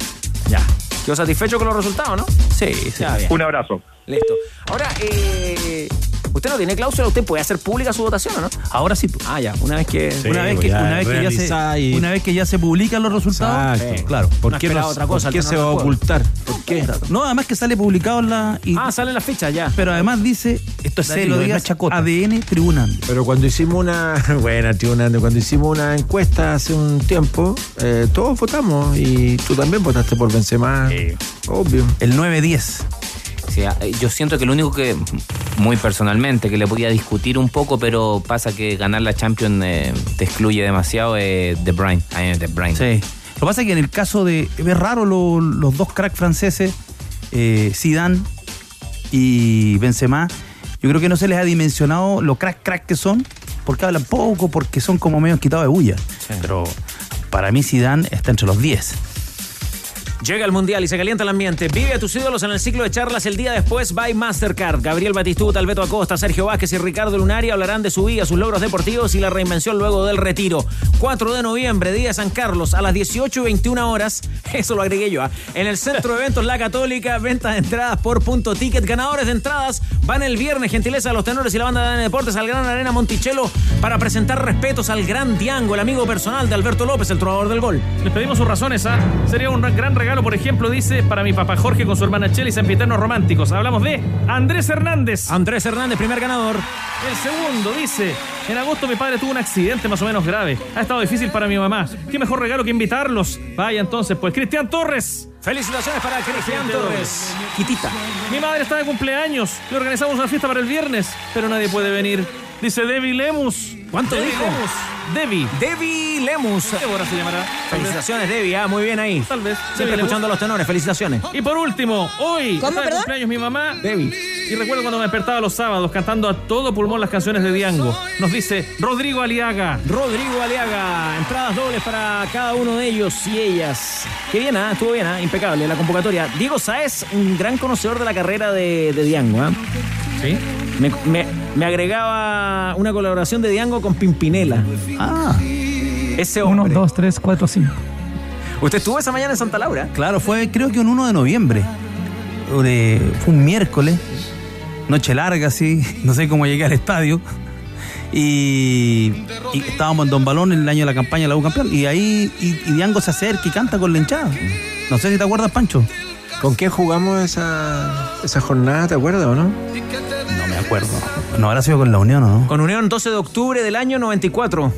Ya. ¿Quedó satisfecho con los resultados, no? Sí, sí. Ya, bien. Un abrazo. Listo. Ahora, eh, usted no tiene cláusula, usted puede hacer pública su votación, ¿o no? Ahora sí. Ah, ya, una vez que. una, vez que, ya una, vez que ya se, y- una vez que ya se publican los resultados, Exacto. eh, claro. ¿Por No qué, esperaba otra cosa, ¿por qué no se va a recuerdo. ocultar? ¿Por qué? No, además que sale publicado en la. y- Ah, salen las fichas ya. pero además dice, Esto es serio, es una chacota. ADN tribunal. Pero cuando hicimos una, buena tribunal, cuando hicimos una encuesta hace un tiempo, eh, todos votamos y tú también votaste por Benzema, obvio. El 9-10. Ah, eh, yo siento que lo único que, muy personalmente, que le podía discutir un poco, pero pasa que ganar la Champions eh, te excluye demasiado eh, De Bruyne. De Bruyne. Sí. Lo que pasa es que en el caso de. Es raro lo- los dos cracks franceses, eh, Zidane y Benzema. Yo creo que no se les ha dimensionado lo crack crack que son, porque hablan poco, porque son como medio quitados de bulla. Pero para mí Zidane está entre los 10. Llega el Mundial y se calienta el ambiente. Vive a tus ídolos en el ciclo de charlas el día después by Mastercard. Gabriel Batistuta, Alberto Acosta, Sergio Vázquez y Ricardo Lunari hablarán de su vida, sus logros deportivos y la reinvención luego del retiro. 4 de noviembre, día de San Carlos, a las 18 y 21 horas. Eso lo agregué yo. ¿ah? En el Centro de Eventos La Católica, venta de entradas por punto ticket. Ganadores de entradas van el viernes, gentileza de los tenores y la banda de deportes al Gran Arena Monticello para presentar respetos al gran Diango, el amigo personal de Alberto López, el trovador del gol. Les pedimos sus razones, ¿ah? Sería un gran regalo, por ejemplo, dice, para mi papá Jorge con su hermana Chela y Sempiternos Románticos. Hablamos de Andrés Hernández. Andrés Hernández, primer ganador. El segundo dice, en agosto mi padre tuvo un accidente más o menos grave. Ha estado difícil para mi mamá. ¿Qué mejor regalo que invitarlos? Vaya entonces, pues, Cristian Torres. Felicitaciones para Cristian Torres. Quitita. Mi madre está de cumpleaños. Le organizamos una fiesta para el viernes, pero nadie puede venir. Dice Debbie Lemus. ¿Cuánto Debbie dijo? Lemus. Debbie. Debbie Lemus. ¿Qué hora se llamará? Felicitaciones, Debbie. Ah, muy bien ahí. Tal vez. Siempre Debbie escuchando a Lemus. los tenores. Felicitaciones. Y por último, hoy ¿Cómo, de cumpleaños mi mamá. Debbie. Y recuerdo cuando me despertaba los sábados cantando a todo pulmón las canciones de Diango. Nos dice Rodrigo Aliaga. Rodrigo Aliaga. Entradas dobles para cada uno de ellos y ellas. Qué bien, ¿ah? Estuvo bien, ¿ah? Impecable la convocatoria. Diego Saez, un gran conocedor de la carrera de, de Diango, ¿ah? ¿Sí? Me, me- me agregaba una colaboración de Diango con Pimpinela. Ah. Ese hombre. 1, 2, 3, 4, 5. ¿Usted estuvo esa mañana en Santa Laura? Claro, fue creo que un 1 de noviembre. Fue un miércoles. Noche larga, sí. No sé cómo llegué al estadio. Y, y estábamos en Don Balón en el año de la campaña de la U campeón. Y ahí y, y Diango se acerca y canta con la hinchada. No sé si te acuerdas, Pancho. ¿Con qué jugamos esa, esa jornada, te acuerdas o no? No me acuerdo. No habrá sido con la Unión, ¿o no? Con Unión 12 de octubre del año 94.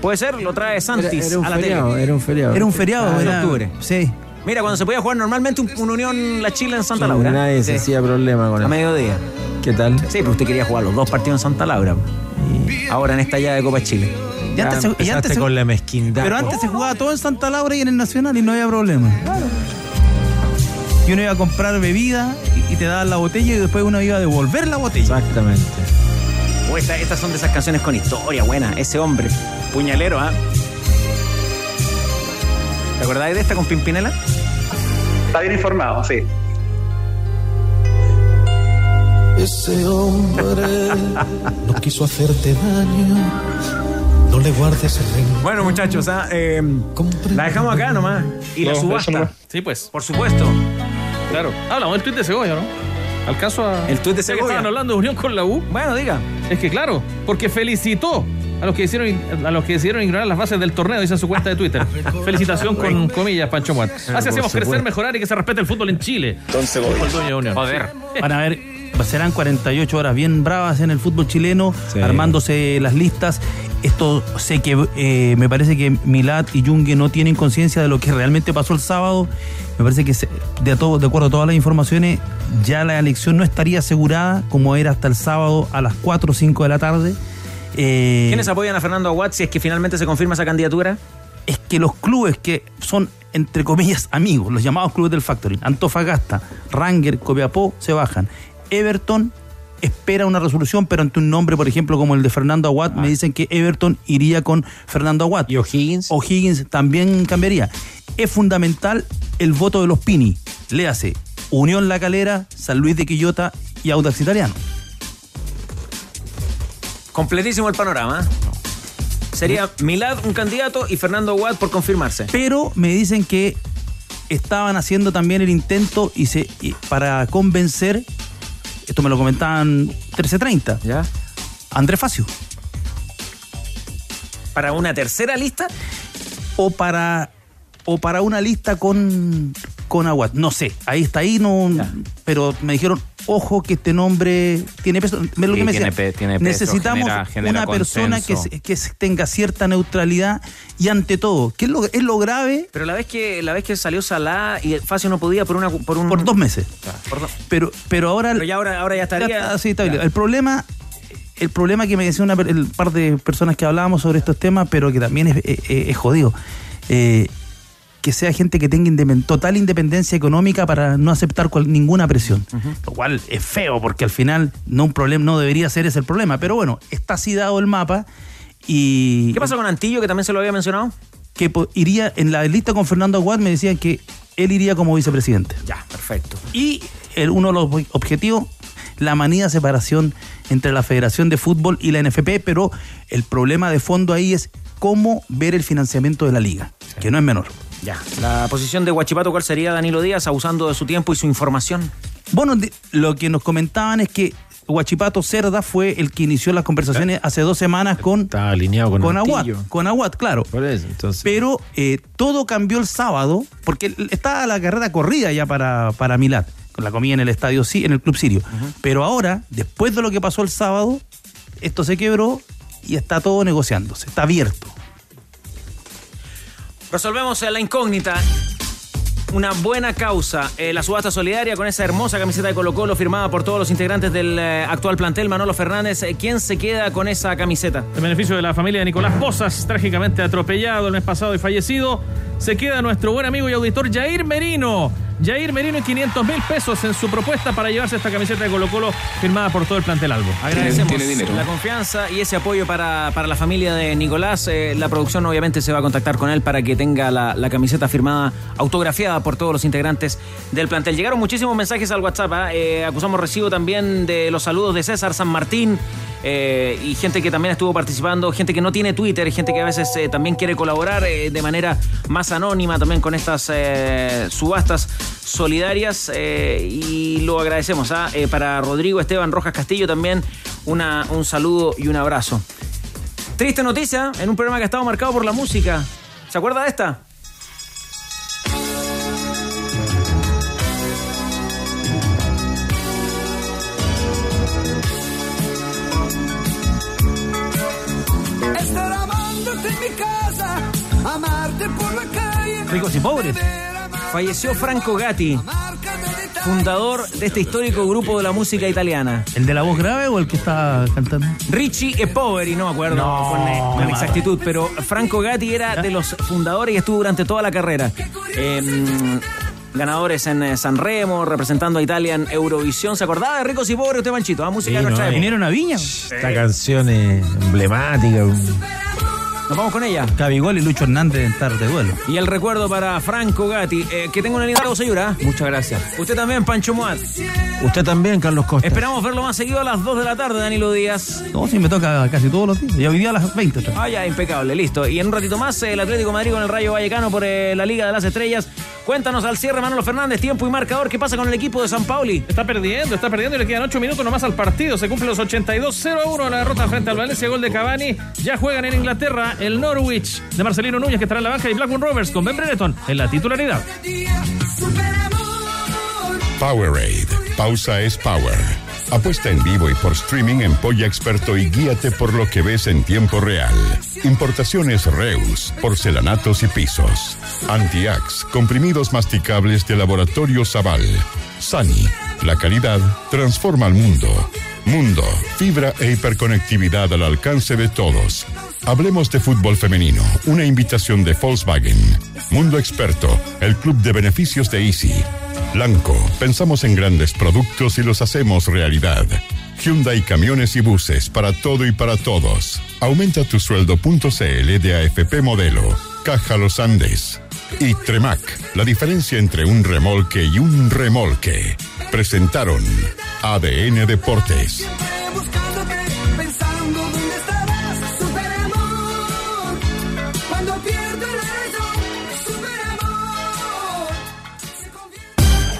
Puede ser, lo trae Santis Era, era un a la feriado, tele. era un feriado. Era un feriado, Ah, de era- octubre. Sí. Mira, cuando se podía jugar normalmente un, un Unión La Chile en Santa Sí, Laura. Nadie se Sí. hacía problema con A eso. mediodía. ¿Qué tal? Sí, pero usted quería jugar los dos partidos en Santa Laura. Y ahora en esta llave de Copa Chile. Y Ya antes se- y empezaste antes se- con la mezquindad. Pero antes se jugaba todo en Santa Laura y en el Nacional y no había problema. Y uno iba a comprar bebida y- y te daban la botella y después uno iba a devolver la botella. Exactamente. Oh, esta- estas son de esas canciones con historia buena. Ese hombre, puñalero, ¿ah? ¿Te acordáis de esta con Pimpinela? Está bien informado, sí. Ese hombre no quiso hacerte daño. No le guardes el rencor. Bueno, muchachos, ¿ah? Eh, la dejamos acá nomás. Y la No, subasta. Sí, pues. Por supuesto. Claro. Hablamos del tuit de Segovia, ¿no? ¿Alcanzo a. El tuit de que Segovia. Estaban hablando de unión con la U. Bueno, diga. Es que claro, porque felicitó a los que hicieron a los que decidieron ignorar las bases del torneo, dice en su cuenta de Twitter. Felicitación con comillas, Pancho Muat. Así hacemos crecer, mejorar y que se respete el fútbol en Chile. Entonces Unión. Joder. Van a ver, serán 48 horas bien bravas en el fútbol chileno, Sí. armándose las listas. Esto sé que eh, me parece que Milad y Junge no tienen conciencia de lo que realmente pasó el sábado. Me parece que se- de, todo, de acuerdo a todas las informaciones, ya la elección no estaría asegurada como era hasta el sábado a las 4 o 5 de la tarde. Eh, ¿Quiénes apoyan a Fernando Aguad si es que finalmente se confirma esa candidatura? es que los clubes que son, entre comillas, amigos, los llamados clubes del Factory, Antofagasta, Ranger, Copiapó, se bajan. Everton espera una resolución, pero ante un nombre, por ejemplo, como el de Fernando Aguad, me dicen que Everton iría con Fernando Aguad. ¿Y O'Higgins? O'Higgins también cambiaría. Es fundamental el voto de los Pini. Léase, Unión La Calera, San Luis de Quillota y Audax Italiano. Completísimo el panorama. Sería Milad un candidato y Fernando Aguad por confirmarse. Pero me dicen que estaban haciendo también el intento y se, y para convencer esto me lo comentaban 1330. ¿Ya? Andrés Facio. ¿Para una tercera lista? O para, o para una lista con, con. No sé, ahí está ahí, no, pero me dijeron, ojo que este nombre tiene peso. Me lo Sí, que me tiene decían, pe- tiene peso, necesitamos genera- genera una persona que, que tenga cierta neutralidad y ante todo, ¿qué es lo, es lo grave? Pero la vez que la vez que salió Salah y Facio no podía por una por un Por dos meses. por dos- Pero, pero ahora. Pero ya ahora, ahora ya estaría. Ya está, sí, está. El problema, el problema que me decía una, el par de personas que hablábamos sobre estos temas, pero que también es, es- es jodido. eh, que sea gente que tenga total independencia económica para no aceptar cual- ninguna presión. Lo cual es feo, porque al final no un problema, no debería ser ese el problema. Pero bueno, está así dado el mapa y. ¿Qué pasa con Antillo, que también se lo había mencionado? Que iría, en la lista con Fernando Aguad me decían que él iría como vicepresidente. Ya, perfecto. Y el, uno de los objetivos, la manida separación entre la Federación de Fútbol y la NFP, pero el problema de fondo ahí es cómo ver el financiamiento de la liga, que no es menor. Ya. La posición de Guachipato, ¿cuál sería Danilo Díaz, abusando de su tiempo y su información? Bueno, lo que nos comentaban es que Guachipato Cerda fue el que inició las conversaciones hace dos semanas con, alineado con, con Aguat. Con Aguat, claro. Por eso, entonces. Pero eh, todo cambió el sábado, porque estaba la carrera corrida ya para, para Milad, con la comida en el estadio, sí, en el Club Sirio. Pero ahora, después de lo que pasó el sábado, esto se quebró y está todo negociándose, está abierto. Resolvemos la incógnita. Una buena causa, eh, la subasta solidaria con esa hermosa camiseta de Colo Colo firmada por todos los integrantes del eh, actual plantel, Manolo Fernández. Eh, ¿Quién se queda con esa camiseta? En beneficio de la familia de Nicolás Pozas, trágicamente atropellado el mes pasado y fallecido, se queda nuestro buen amigo y auditor Jair Merino. Jair Merino y 500 mil pesos en su propuesta para llevarse esta camiseta de Colo Colo firmada por todo el plantel Albo. Agradecemos la confianza y ese apoyo para, para la familia de Nicolás. Eh, la producción obviamente se va a contactar con él para que tenga la, la camiseta firmada, autografiada por todos los integrantes del plantel. Llegaron muchísimos mensajes al WhatsApp. ¿ah? Eh, acusamos recibo también de los saludos de César San Martín. eh, y gente que también estuvo participando, gente que no tiene Twitter, gente que a veces eh, también quiere colaborar eh, de manera más anónima también con estas eh, subastas solidarias eh, y lo agradecemos. ¿ah? Eh, para Rodrigo Esteban Rojas Castillo también una, un saludo y un abrazo. Triste noticia en un programa que ha estado marcado por la música. ¿Se acuerda de esta? Estar amándote en mi casa, amarte por la calle. Ricos y pobres. Falleció Franco Gatti, fundador de este histórico grupo de la música italiana. ¿El de la voz grave o el que está cantando? Richie e Poveri, no me acuerdo No, con, eh, con exactitud, pero Franco Gatti era de los fundadores y estuvo durante toda la carrera. Eh, ganadores en eh, San Remo, representando a Italia en Eurovisión. ¿Se acordaba de Ricos y Pobres usted, Manchito? Ah, música de Sí, nuestra no, época. ¿Vinieron a Viña? Esta canción es emblemática. Nos vamos con ella. Cabigol y Lucho Hernández en estar de duelo. Y el recuerdo para Franco Gatti. Eh, que tenga una linda señora. Muchas gracias. Usted también, Pancho Muat. Usted también, Carlos Costa. Esperamos verlo más seguido a las 2 de la tarde, Danilo Díaz. No, sí, me toca casi todos los días. Y hoy día a las 20. otra. Ah, ya, impecable, listo. Y en un ratito más, el Atlético de Madrid con el Rayo Vallecano por eh, la Liga de las Estrellas. Cuéntanos al cierre, Manolo Fernández, tiempo y marcador. ¿Qué pasa con el equipo de San Pauli? Está perdiendo, está perdiendo y le quedan 8 minutos nomás al partido. Se cumplen los 82 0 a 1 la derrota frente al Valencia, gol de Cavani. Ya juegan en Inglaterra el Norwich de Marcelino Núñez que estará en la banca y Blackburn Rovers con Ben Brereton en la titularidad. Powerade. Pausa es power. Apuesta en vivo y por streaming en Polla Experto y guíate por lo que ves en tiempo real. Importaciones Reus, porcelanatos y pisos. Antiax, comprimidos masticables de Laboratorio Zaval. Sani, la calidad transforma al mundo. Mundo, fibra e hiperconectividad al alcance de todos. Hablemos de fútbol femenino, una invitación de Volkswagen. Mundo Experto, el club de beneficios de Easy. Blanco, pensamos en grandes productos y los hacemos realidad. Hyundai Camiones y Buses para todo y para todos. Aumenta tu sueldo.cl de AFP Modelo. Caja Los Andes. Y Tremac, la diferencia entre un remolque y un remolque. Presentaron ADN Deportes.